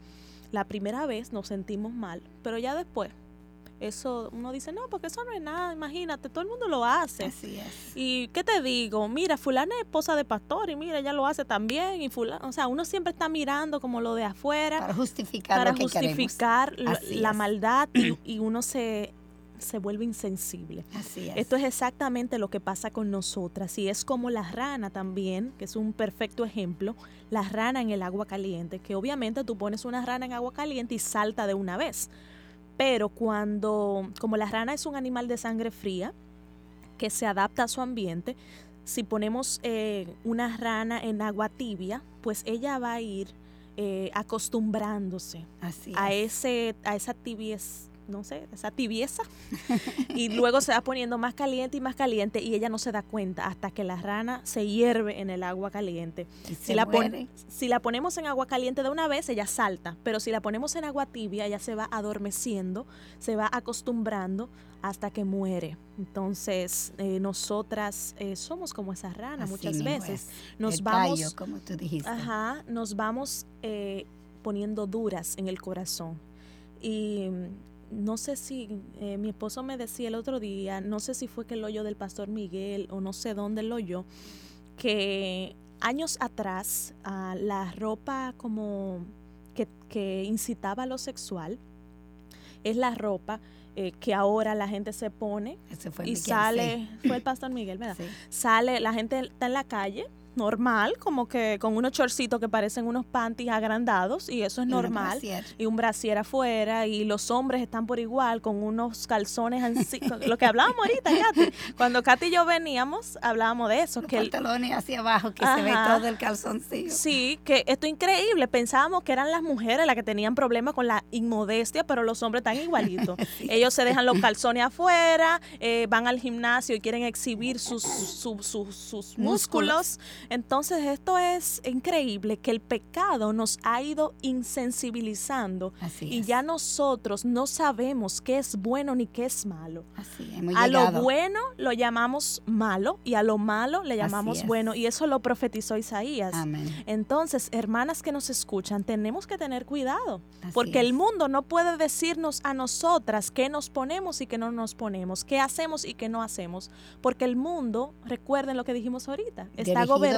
La primera vez nos sentimos mal, pero ya después, eso uno dice, no, porque eso no es nada, imagínate, todo el mundo lo hace. Así es. Y qué te digo, mira, fulana es esposa de pastor y mira, ella lo hace también y fulana, o sea, uno siempre está mirando como lo de afuera Para justificar para lo que justificar la, maldad y, y uno se, se vuelve insensible. Así es. Esto es exactamente lo que pasa con nosotras y es como la rana también, que es un perfecto ejemplo, la rana en el agua caliente, que obviamente tú pones una rana en agua caliente y salta de una vez. Pero cuando, como la rana es un animal de sangre fría, que se adapta a su ambiente, si ponemos eh, una rana en agua tibia, pues ella va a ir eh, acostumbrándose Así a es. ese a esa tibieza no sé esa tibieza y luego se va poniendo más caliente y más caliente y ella no se da cuenta hasta que la rana se hierve en el agua caliente Y si la, pon- muere. si la ponemos en agua caliente de una vez ella salta pero si la ponemos en agua tibia ella se va adormeciendo se va acostumbrando hasta que muere entonces eh, nosotras eh, somos como esa rana Así muchas veces es. nos El vamos como tú dijiste. Ajá, nos vamos eh, poniendo duras en el corazón. Y no sé si, eh, mi esposo me decía el otro día, no sé si fue que el hoyo del pastor Miguel o no sé dónde lo oyó, que años atrás ah, la ropa como que, que incitaba a lo sexual es la ropa eh, que ahora la gente se pone y Miguel, sale, fue el pastor Miguel, ¿verdad? sí. sale, la gente está en la calle, normal, como que con unos chorcitos que parecen unos panties agrandados, y eso es Y normal. brasier. Y un brasier afuera, y los hombres están por igual, con unos calzones así, lo que hablábamos ahorita, Katy. Cuando Katy y yo veníamos, hablábamos de eso, Los que el- pantalones hacia abajo, que se ve todo el calzoncillo. Sí, que esto es increíble. Pensábamos que eran las mujeres las que tenían problemas con la inmodestia, pero los hombres están igualitos. Ellos se dejan los calzones afuera, eh, van al gimnasio y quieren exhibir sus, su- su- sus músculos. Entonces esto es increíble que el pecado nos ha ido insensibilizando y ya nosotros no sabemos qué es bueno ni qué es malo. a lo bueno lo llamamos malo y a lo malo le llamamos bueno y eso lo profetizó Isaías. Entonces, hermanas que nos escuchan, tenemos que tener cuidado porque el mundo no puede decirnos a nosotras qué nos ponemos y qué no nos ponemos, qué hacemos y qué no hacemos, porque el mundo, recuerden lo que dijimos ahorita, está gobernado,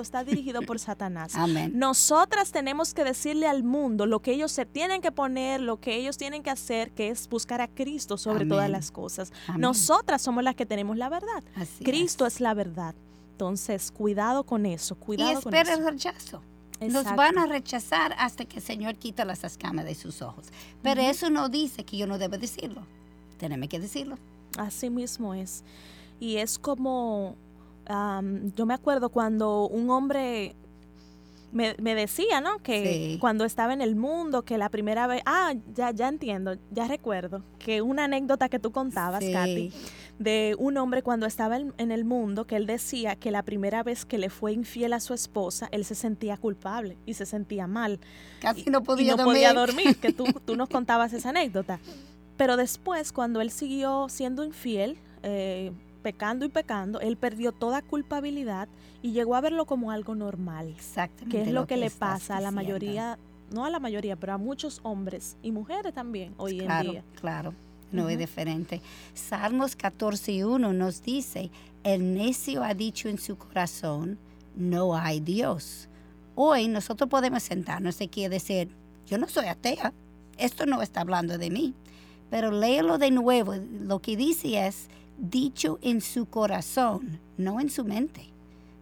está dirigido por Satanás. Nosotras tenemos que decirle al mundo lo que ellos se tienen que poner, lo que ellos tienen que hacer, que es buscar a Cristo sobre todas las cosas. Nosotras somos las que tenemos la verdad. Cristo es. la verdad. Entonces, cuidado con eso, cuidado y espera el rechazo. Nos van a rechazar hasta que el Señor quita las escamas de sus ojos. Pero eso no dice que yo no debo decirlo. Tenemos que decirlo. Así mismo es. Y es como, yo me acuerdo cuando un hombre me, decía, ¿no? Que cuando estaba en el mundo, que la primera vez, ah, ya, ya entiendo, ya recuerdo, que una anécdota que tú contabas, Katy, de un hombre cuando estaba en, el mundo, que él decía que la primera vez que le fue infiel a su esposa, él se sentía culpable y se sentía mal. Casi no podía no dormir. podía dormir, que tú, tú nos contabas esa anécdota. Pero después, cuando él siguió siendo infiel, eh, pecando y pecando, él perdió toda culpabilidad y llegó a verlo como algo normal. Exactamente. Que es lo, que, le pasa a la mayoría, no a la mayoría, pero a muchos hombres y mujeres también hoy en día. Claro, no es diferente. Salmos 14.1 nos dice, el necio ha dicho en su corazón, no hay Dios. Hoy nosotros podemos sentarnos aquí y decir, yo no soy atea, esto no está hablando de mí. Pero léelo de nuevo. Lo que dice es dicho en su corazón, no en su mente.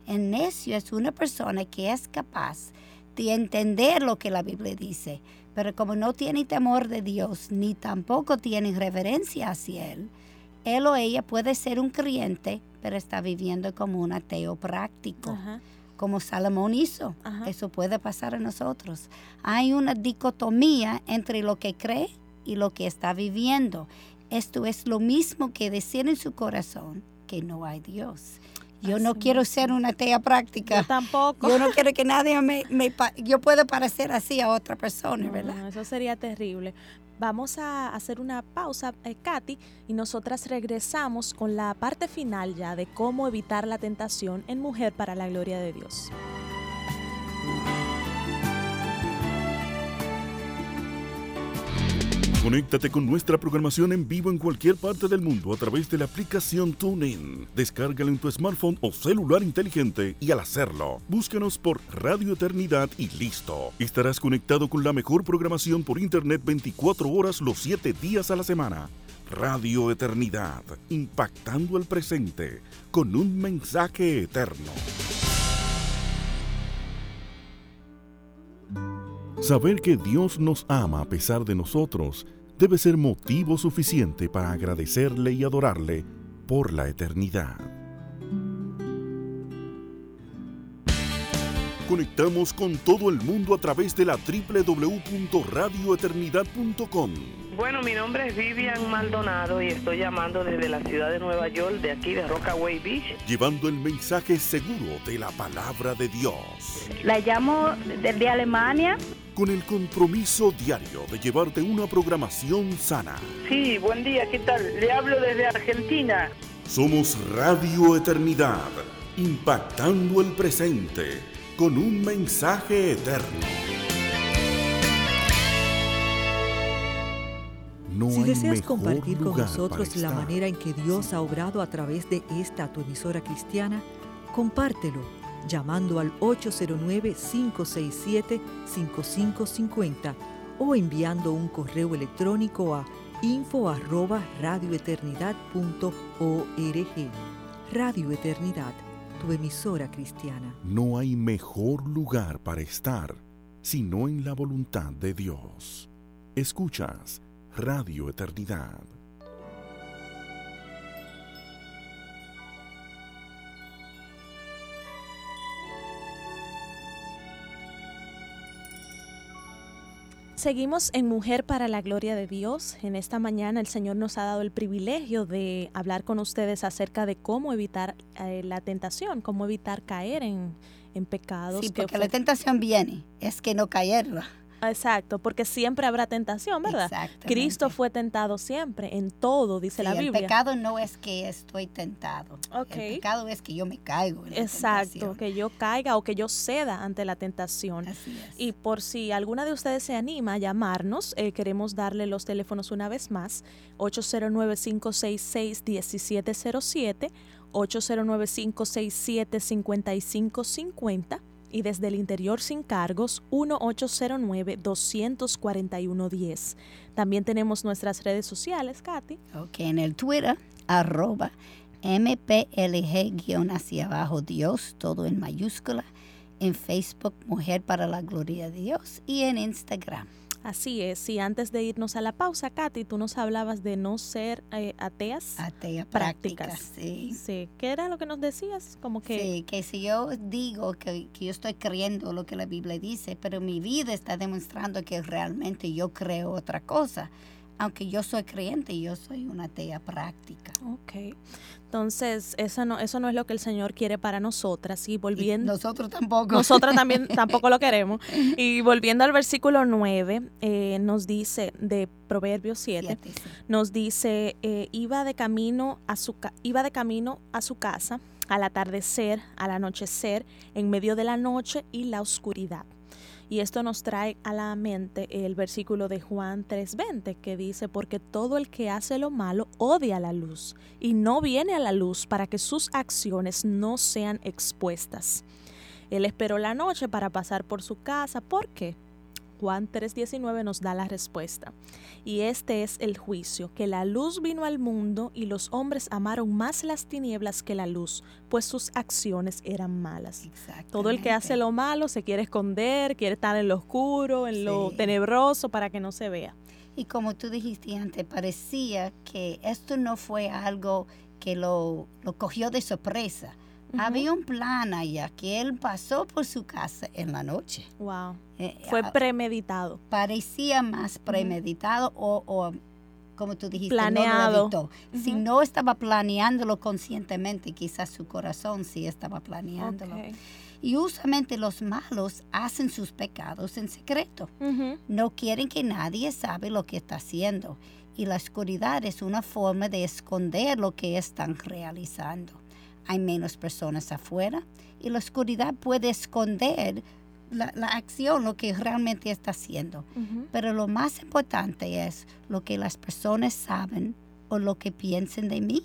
El necio es una persona que es capaz de entender lo que la Biblia dice, pero como no tiene temor de Dios ni tampoco tiene reverencia hacia Él, él o ella puede ser un creyente, pero está viviendo como un ateo práctico. como Salomón hizo. Eso puede pasar a nosotros. Hay una dicotomía entre lo que cree y lo que está viviendo. Esto es lo mismo que decir en su corazón que no hay Dios. Yo no quiero ser una atea práctica. Yo tampoco. Yo no quiero que nadie me, me yo pueda parecer así a otra persona, ¿verdad? eso sería terrible. Vamos a hacer una pausa, eh, Katy, y nosotras regresamos con la parte final ya de cómo evitar la tentación en Mujer para la Gloria de Dios. Conéctate con nuestra programación en vivo en cualquier parte del mundo a través de la aplicación TuneIn. Descárgala en tu smartphone o celular inteligente y al hacerlo, búscanos por Radio Eternidad y listo. Estarás conectado con la mejor programación por internet 24 horas los 7 días a la semana. Radio Eternidad, impactando el presente con un mensaje eterno. Saber que Dios nos ama a pesar de nosotros debe ser motivo suficiente para agradecerle y adorarle por la eternidad. Conectamos con todo el mundo a través de la www.radioeternidad.com. Bueno, mi nombre es Vivian Maldonado y estoy llamando desde la ciudad de Nueva York, de aquí de Rockaway Beach. Llevando el mensaje seguro de la palabra de Dios. La llamo desde Alemania con el compromiso diario de llevarte una programación sana. Sí, buen día, ¿qué tal? Le hablo desde Argentina. Somos Radio Eternidad, impactando el presente con un mensaje eterno. Si deseas compartir con nosotros la manera en que Dios ha obrado a través de esta tu emisora cristiana, compártelo llamando al 809-567-5550 o enviando un correo electrónico a info Radio Eternidad, tu emisora cristiana. No hay mejor lugar para estar sino en la voluntad de Dios. Escuchas Radio Eternidad. Seguimos en Mujer para la Gloria de Dios. En esta mañana el Señor nos ha dado el privilegio de hablar con ustedes acerca de cómo evitar eh, la tentación, cómo evitar caer en, en pecados. Sí, porque la tentación viene, es que no caerla. Exacto, porque siempre habrá tentación, ¿verdad? Cristo fue tentado siempre, en todo, dice la Biblia. El pecado no es que estoy tentado. El pecado es que yo me caigo. En Exacto, que yo caiga o que yo ceda ante la tentación. Así es. Y por si alguna de ustedes se anima a llamarnos, eh, queremos darle los teléfonos una vez más, 809-566-1707, 809-567-5550 y desde el interior sin cargos 1809-241-10. También tenemos nuestras redes sociales, Katy. Ok, en el Twitter, arroba MPLG hacia abajo Dios, todo en mayúscula. En Facebook, Mujer para la Gloria de Dios. Y en Instagram, Así es, y antes de irnos a la pausa, Katy, tú nos hablabas de no ser eh, ateas, ateas prácticas. sí. sí. ¿Qué era lo que nos decías? Como que... Sí, que si yo digo que, que, yo estoy creyendo lo que la Biblia dice, pero mi vida está demostrando que realmente yo creo otra cosa, aunque yo soy creyente, yo soy una atea práctica. Ok. Entonces, eso no, eso no es lo que el Señor quiere para nosotras. Y volviendo. nosotros tampoco. Nosotras también tampoco lo queremos. Y volviendo al versículo 9, eh, nos dice, de Proverbios 7, nos dice, eh, iba, de camino a su, iba de camino a su casa al atardecer, al anochecer, en medio de la noche y la oscuridad. Y esto nos trae a la mente el versículo de Juan 3:20 que dice, porque todo el que hace lo malo odia la luz y no viene a la luz para que sus acciones no sean expuestas. Él esperó la noche para pasar por su casa. ¿Por qué? Juan 3:19 nos da la respuesta. Y este es el juicio, que la luz vino al mundo y los hombres amaron más las tinieblas que la luz, pues sus acciones eran malas. Todo el que hace lo malo se quiere esconder, quiere estar en lo oscuro, en lo tenebroso para que no se vea. Y como tú dijiste antes, parecía que esto no fue algo que lo, lo cogió de sorpresa había un plan allá que él pasó por su casa en la noche. Wow. Eh, Fue ah, premeditado. Parecía más premeditado o, como tú dijiste, planeado. Si no estaba planeándolo conscientemente, quizás su corazón sí estaba planeándolo. Y usualmente los malos hacen sus pecados en secreto. No quieren que nadie sabe lo que está haciendo. Y la oscuridad es una forma de esconder lo que están realizando hay menos personas afuera y la oscuridad puede esconder la, acción, lo que realmente está haciendo. Pero lo más importante es lo que las personas saben o lo que piensen de mí.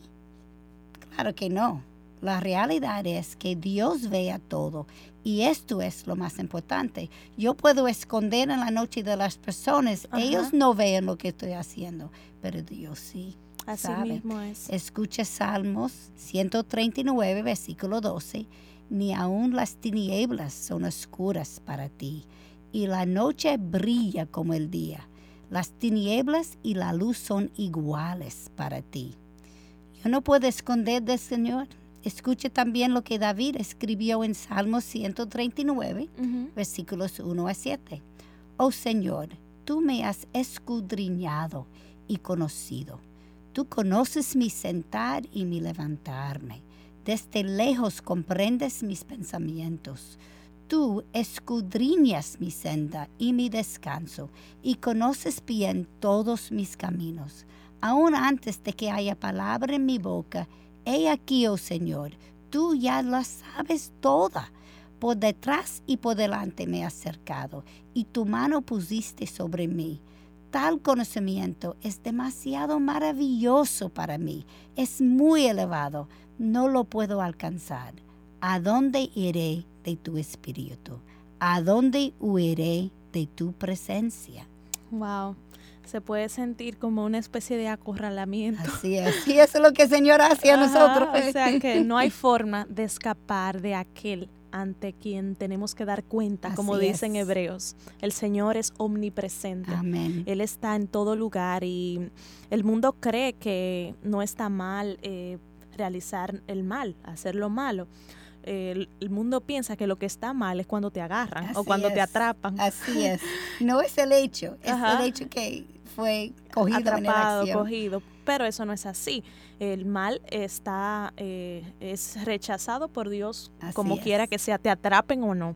Claro que no. La realidad es que Dios vea todo y esto es lo más importante. Yo puedo esconder en la noche de las personas. Ellos no ven lo que estoy haciendo, pero Dios sí. Así mismo es. Escucha Salmos 139, versículo 12. Ni aun las tinieblas son oscuras para ti, y la noche brilla como el día. Las tinieblas y la luz son iguales para ti. Yo no puedo esconder del Señor. Escuche también lo que David escribió en Salmos 139, versículos 1 a 7. Oh Señor, tú me has escudriñado y conocido Tú conoces mi sentar y mi levantarme. Desde lejos comprendes mis pensamientos. Tú escudriñas mi senda y mi descanso y conoces bien todos mis caminos. Aún antes de que haya palabra en mi boca, he aquí, oh Señor, tú ya la sabes toda. Por detrás y por delante me has cercado, y tu mano pusiste sobre mí tal conocimiento es demasiado maravilloso para mí, es muy elevado, no lo puedo alcanzar. ¿A dónde iré de tu espíritu? ¿A dónde huiré de tu presencia? Wow. Se puede sentir como una especie de acorralamiento. Así es, y eso es lo que el Señor hace a nosotros. O sea que no hay forma de escapar de aquel ante quien tenemos que dar cuenta, como dicen hebreos. El Señor es omnipresente. Él está en todo lugar y el mundo cree que no está mal eh, realizar el mal, hacer lo malo. el, mundo piensa que lo que está mal es cuando te agarran o cuando Así te es, atrapan. Así es. No es el hecho, es Ajá. el hecho que fue cogido en atrapado, acción. cogido, pero eso no es así. El mal está eh, es rechazado por Dios Así como es. quiera que sea, te atrapen o no.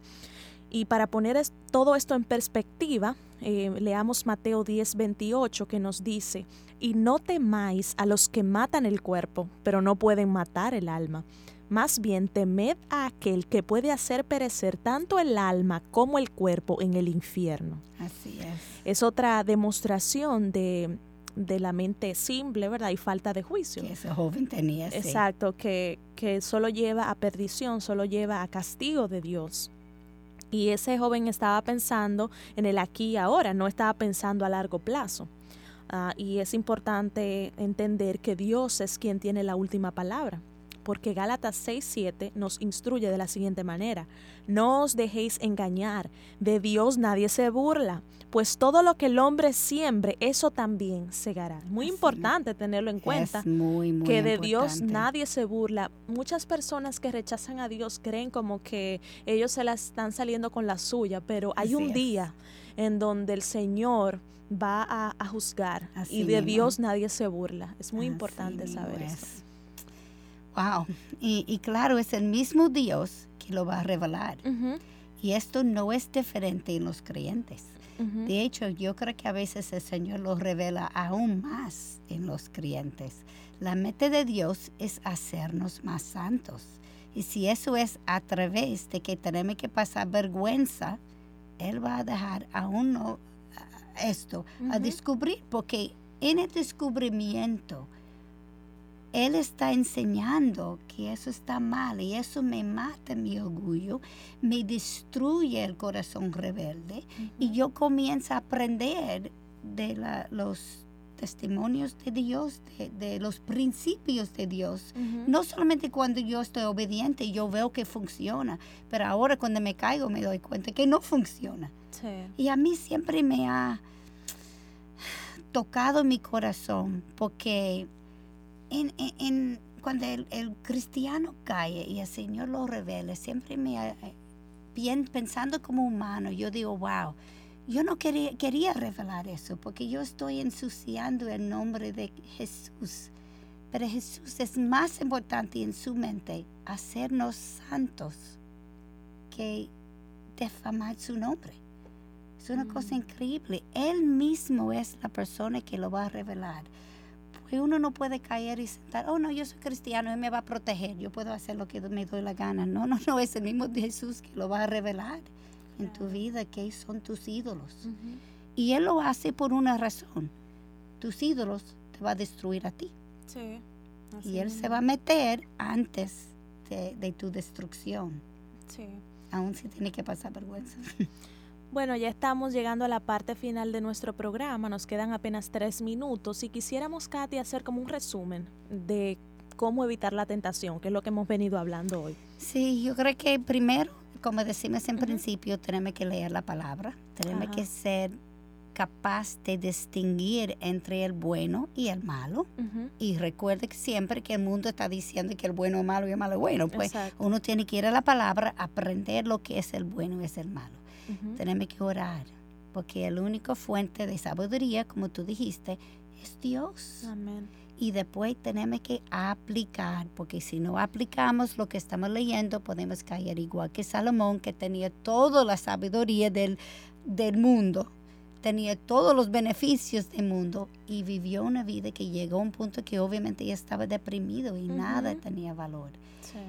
Y para poner es- todo esto en perspectiva, eh, leamos Mateo 10, 28 que nos dice, y no temáis a los que matan el cuerpo, pero no pueden matar el alma. Más bien temed a aquel que puede hacer perecer tanto el alma como el cuerpo en el infierno Así es. es otra demostración de, de la mente simple, ¿verdad? Y falta de juicio. Que ese joven tenía. sí. Exacto, que, que solo lleva a perdición, solo lleva a castigo de Dios. Y ese joven estaba pensando en el aquí y ahora, no estaba pensando a largo plazo. Ah, y es importante entender que Dios es quien tiene la última palabra, porque Gálatas 6:7 nos instruye de la siguiente manera: No os dejéis engañar, de Dios nadie se burla, pues todo lo que el hombre siembre, eso también segará. Muy Así importante tenerlo en cuenta Es muy, muy que de Dios nadie se burla. Muchas personas que rechazan a Dios creen como que ellos se la están saliendo con la suya, pero hay Así un es. día en donde el Señor va a, a juzgar Así y de mismo. Dios nadie se burla. Es muy Así importante saber es. eso. Wow. Y, y claro, es el mismo Dios que lo va a revelar. Y esto no es diferente en los creyentes. De hecho, yo creo que a veces el Señor lo revela aún más en los creyentes. La meta de Dios es hacernos más santos. Y si eso es a través de que tenemos que pasar vergüenza, Él va a dejar a uno a- esto, a descubrir, porque en el descubrimiento, Él está enseñando que eso está mal y eso me mata mi orgullo, me destruye el corazón rebelde y yo comienzo a aprender de la- los testimonios de Dios, de, de los principios de Dios. No solamente cuando yo estoy obediente, yo veo que funciona, pero ahora cuando me caigo me doy cuenta que no funciona. Sí. Y a mí siempre me ha tocado mi corazón porque en, en- en- cuando el, el cristiano cae y el Señor lo revela, siempre me ha- bien pensando como humano, yo digo, wow, yo no quería, quería revelar eso porque yo estoy ensuciando el nombre de Jesús. Pero Jesús es más importante en su mente hacernos santos que defamar su nombre. Es una cosa increíble. Él mismo es la persona que lo va a revelar. Uno no puede caer y sentar, oh no, yo soy cristiano, Él me va a proteger, yo puedo hacer lo que me doy la gana. No, no, no, es el mismo Jesús que lo va a revelar en tu vida, que son tus ídolos. Y Él lo hace por una razón. Tus ídolos te va a destruir a ti. Sí. así Y Él se va a meter antes de, de tu destrucción, Sí. aun si tiene que pasar vergüenza. Bueno, ya estamos llegando a la parte final de nuestro programa, nos quedan apenas tres minutos y quisiéramos, Katy, hacer como un resumen de cómo evitar la tentación, que es lo que hemos venido hablando hoy. Sí, yo creo que primero, como decimos en principio, tenemos que leer la palabra, tenemos Ajá. que ser capaz de distinguir entre el bueno y el malo. Y recuerde que siempre que el mundo está diciendo que el bueno es malo y el malo es bueno, pues Exacto. uno tiene que ir a la palabra, aprender lo que es el bueno y es el malo. Ujú, Tenemos que orar, porque el único fuente de sabiduría, como tú dijiste, es Dios. Amén. Y después tenemos que aplicar, porque si no aplicamos lo que estamos leyendo, podemos caer igual que Salomón, que tenía toda la sabiduría del, del mundo, tenía todos los beneficios del mundo y vivió una vida que llegó a un punto que obviamente ya estaba deprimido y nada Ujú. tenía valor. Sí.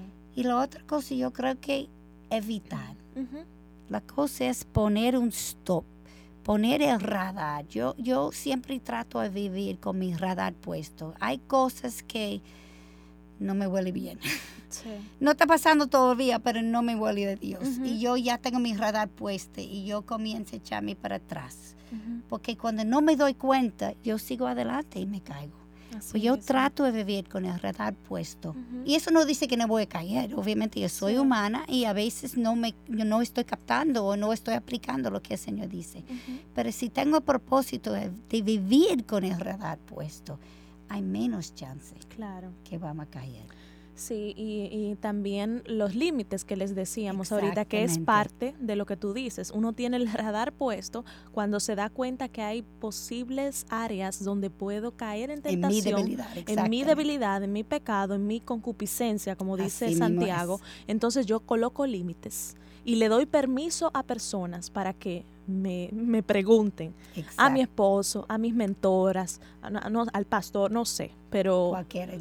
Y la otra cosa yo creo que evitar. Ujú, La cosa es poner un stop, poner el radar. Yo, yo siempre trato de vivir con mi radar puesto. Hay cosas que no me huele bien. sí. No está pasando todavía, pero no me huele de Dios. Y yo ya tengo mi radar puesto y yo comienzo a echarme para atrás. Porque cuando no me doy cuenta, yo sigo adelante y me caigo. Así Pues yo trato de vivir con el radar puesto. Ujú, Y eso no dice que no voy a caer. Obviamente yo soy Sí. humana y a veces no me yo no estoy captando o no estoy aplicando lo que el Señor dice. ujú, Pero si tengo el propósito de, de vivir con el radar puesto, hay menos chance Claro. que vamos a caer. Sí, y, también los límites que les decíamos ahorita, que es parte de lo que tú dices. Uno tiene el radar puesto cuando se da cuenta que hay posibles áreas donde puedo caer en tentación. En mi debilidad, en mi, debilidad, en mi pecado, en mi concupiscencia, como dice Santiago. Entonces yo coloco límites y le doy permiso a personas para que me, me pregunten. A mi esposo, a mis mentoras, al pastor, no sé, pero...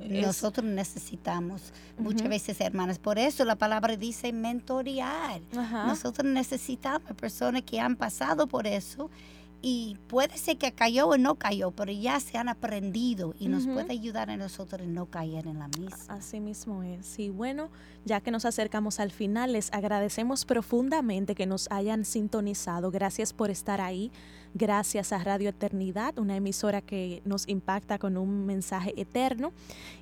Nosotros necesitamos muchas veces, hermanas, por eso la palabra dice mentorear. Nosotros necesitamos personas que han pasado por eso y puede ser que cayó o no cayó, pero ya se han aprendido y nos puede ayudar a nosotros a no caer en la misma. Así mismo es. Y bueno, ya que nos acercamos al final, les agradecemos profundamente que nos hayan sintonizado. Gracias por estar ahí gracias a Radio Eternidad, una emisora que nos impacta con un mensaje eterno.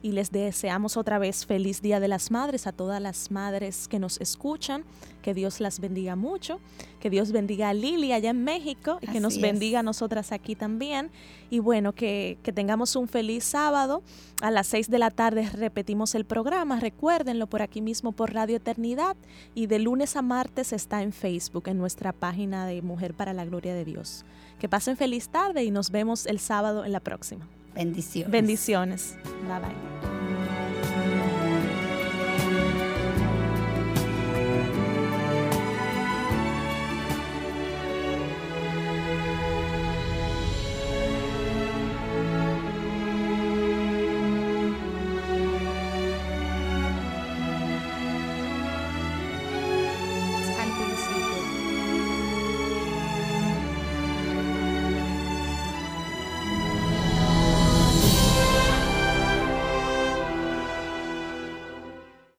Y les deseamos otra vez feliz Día de las Madres a todas las madres que nos escuchan. Que Dios las bendiga mucho. Que Dios bendiga a Lili allá en México y que nos bendiga a nosotras aquí también. Y bueno, que, que tengamos un feliz sábado. A las 6 de la tarde repetimos el programa. Recuérdenlo por aquí mismo por Radio Eternidad. Y de lunes a martes está en Facebook, en nuestra página de Mujer para la Gloria de Dios. Que pasen feliz tarde y nos vemos el sábado en la próxima. Bendiciones. Bendiciones. Bye bye.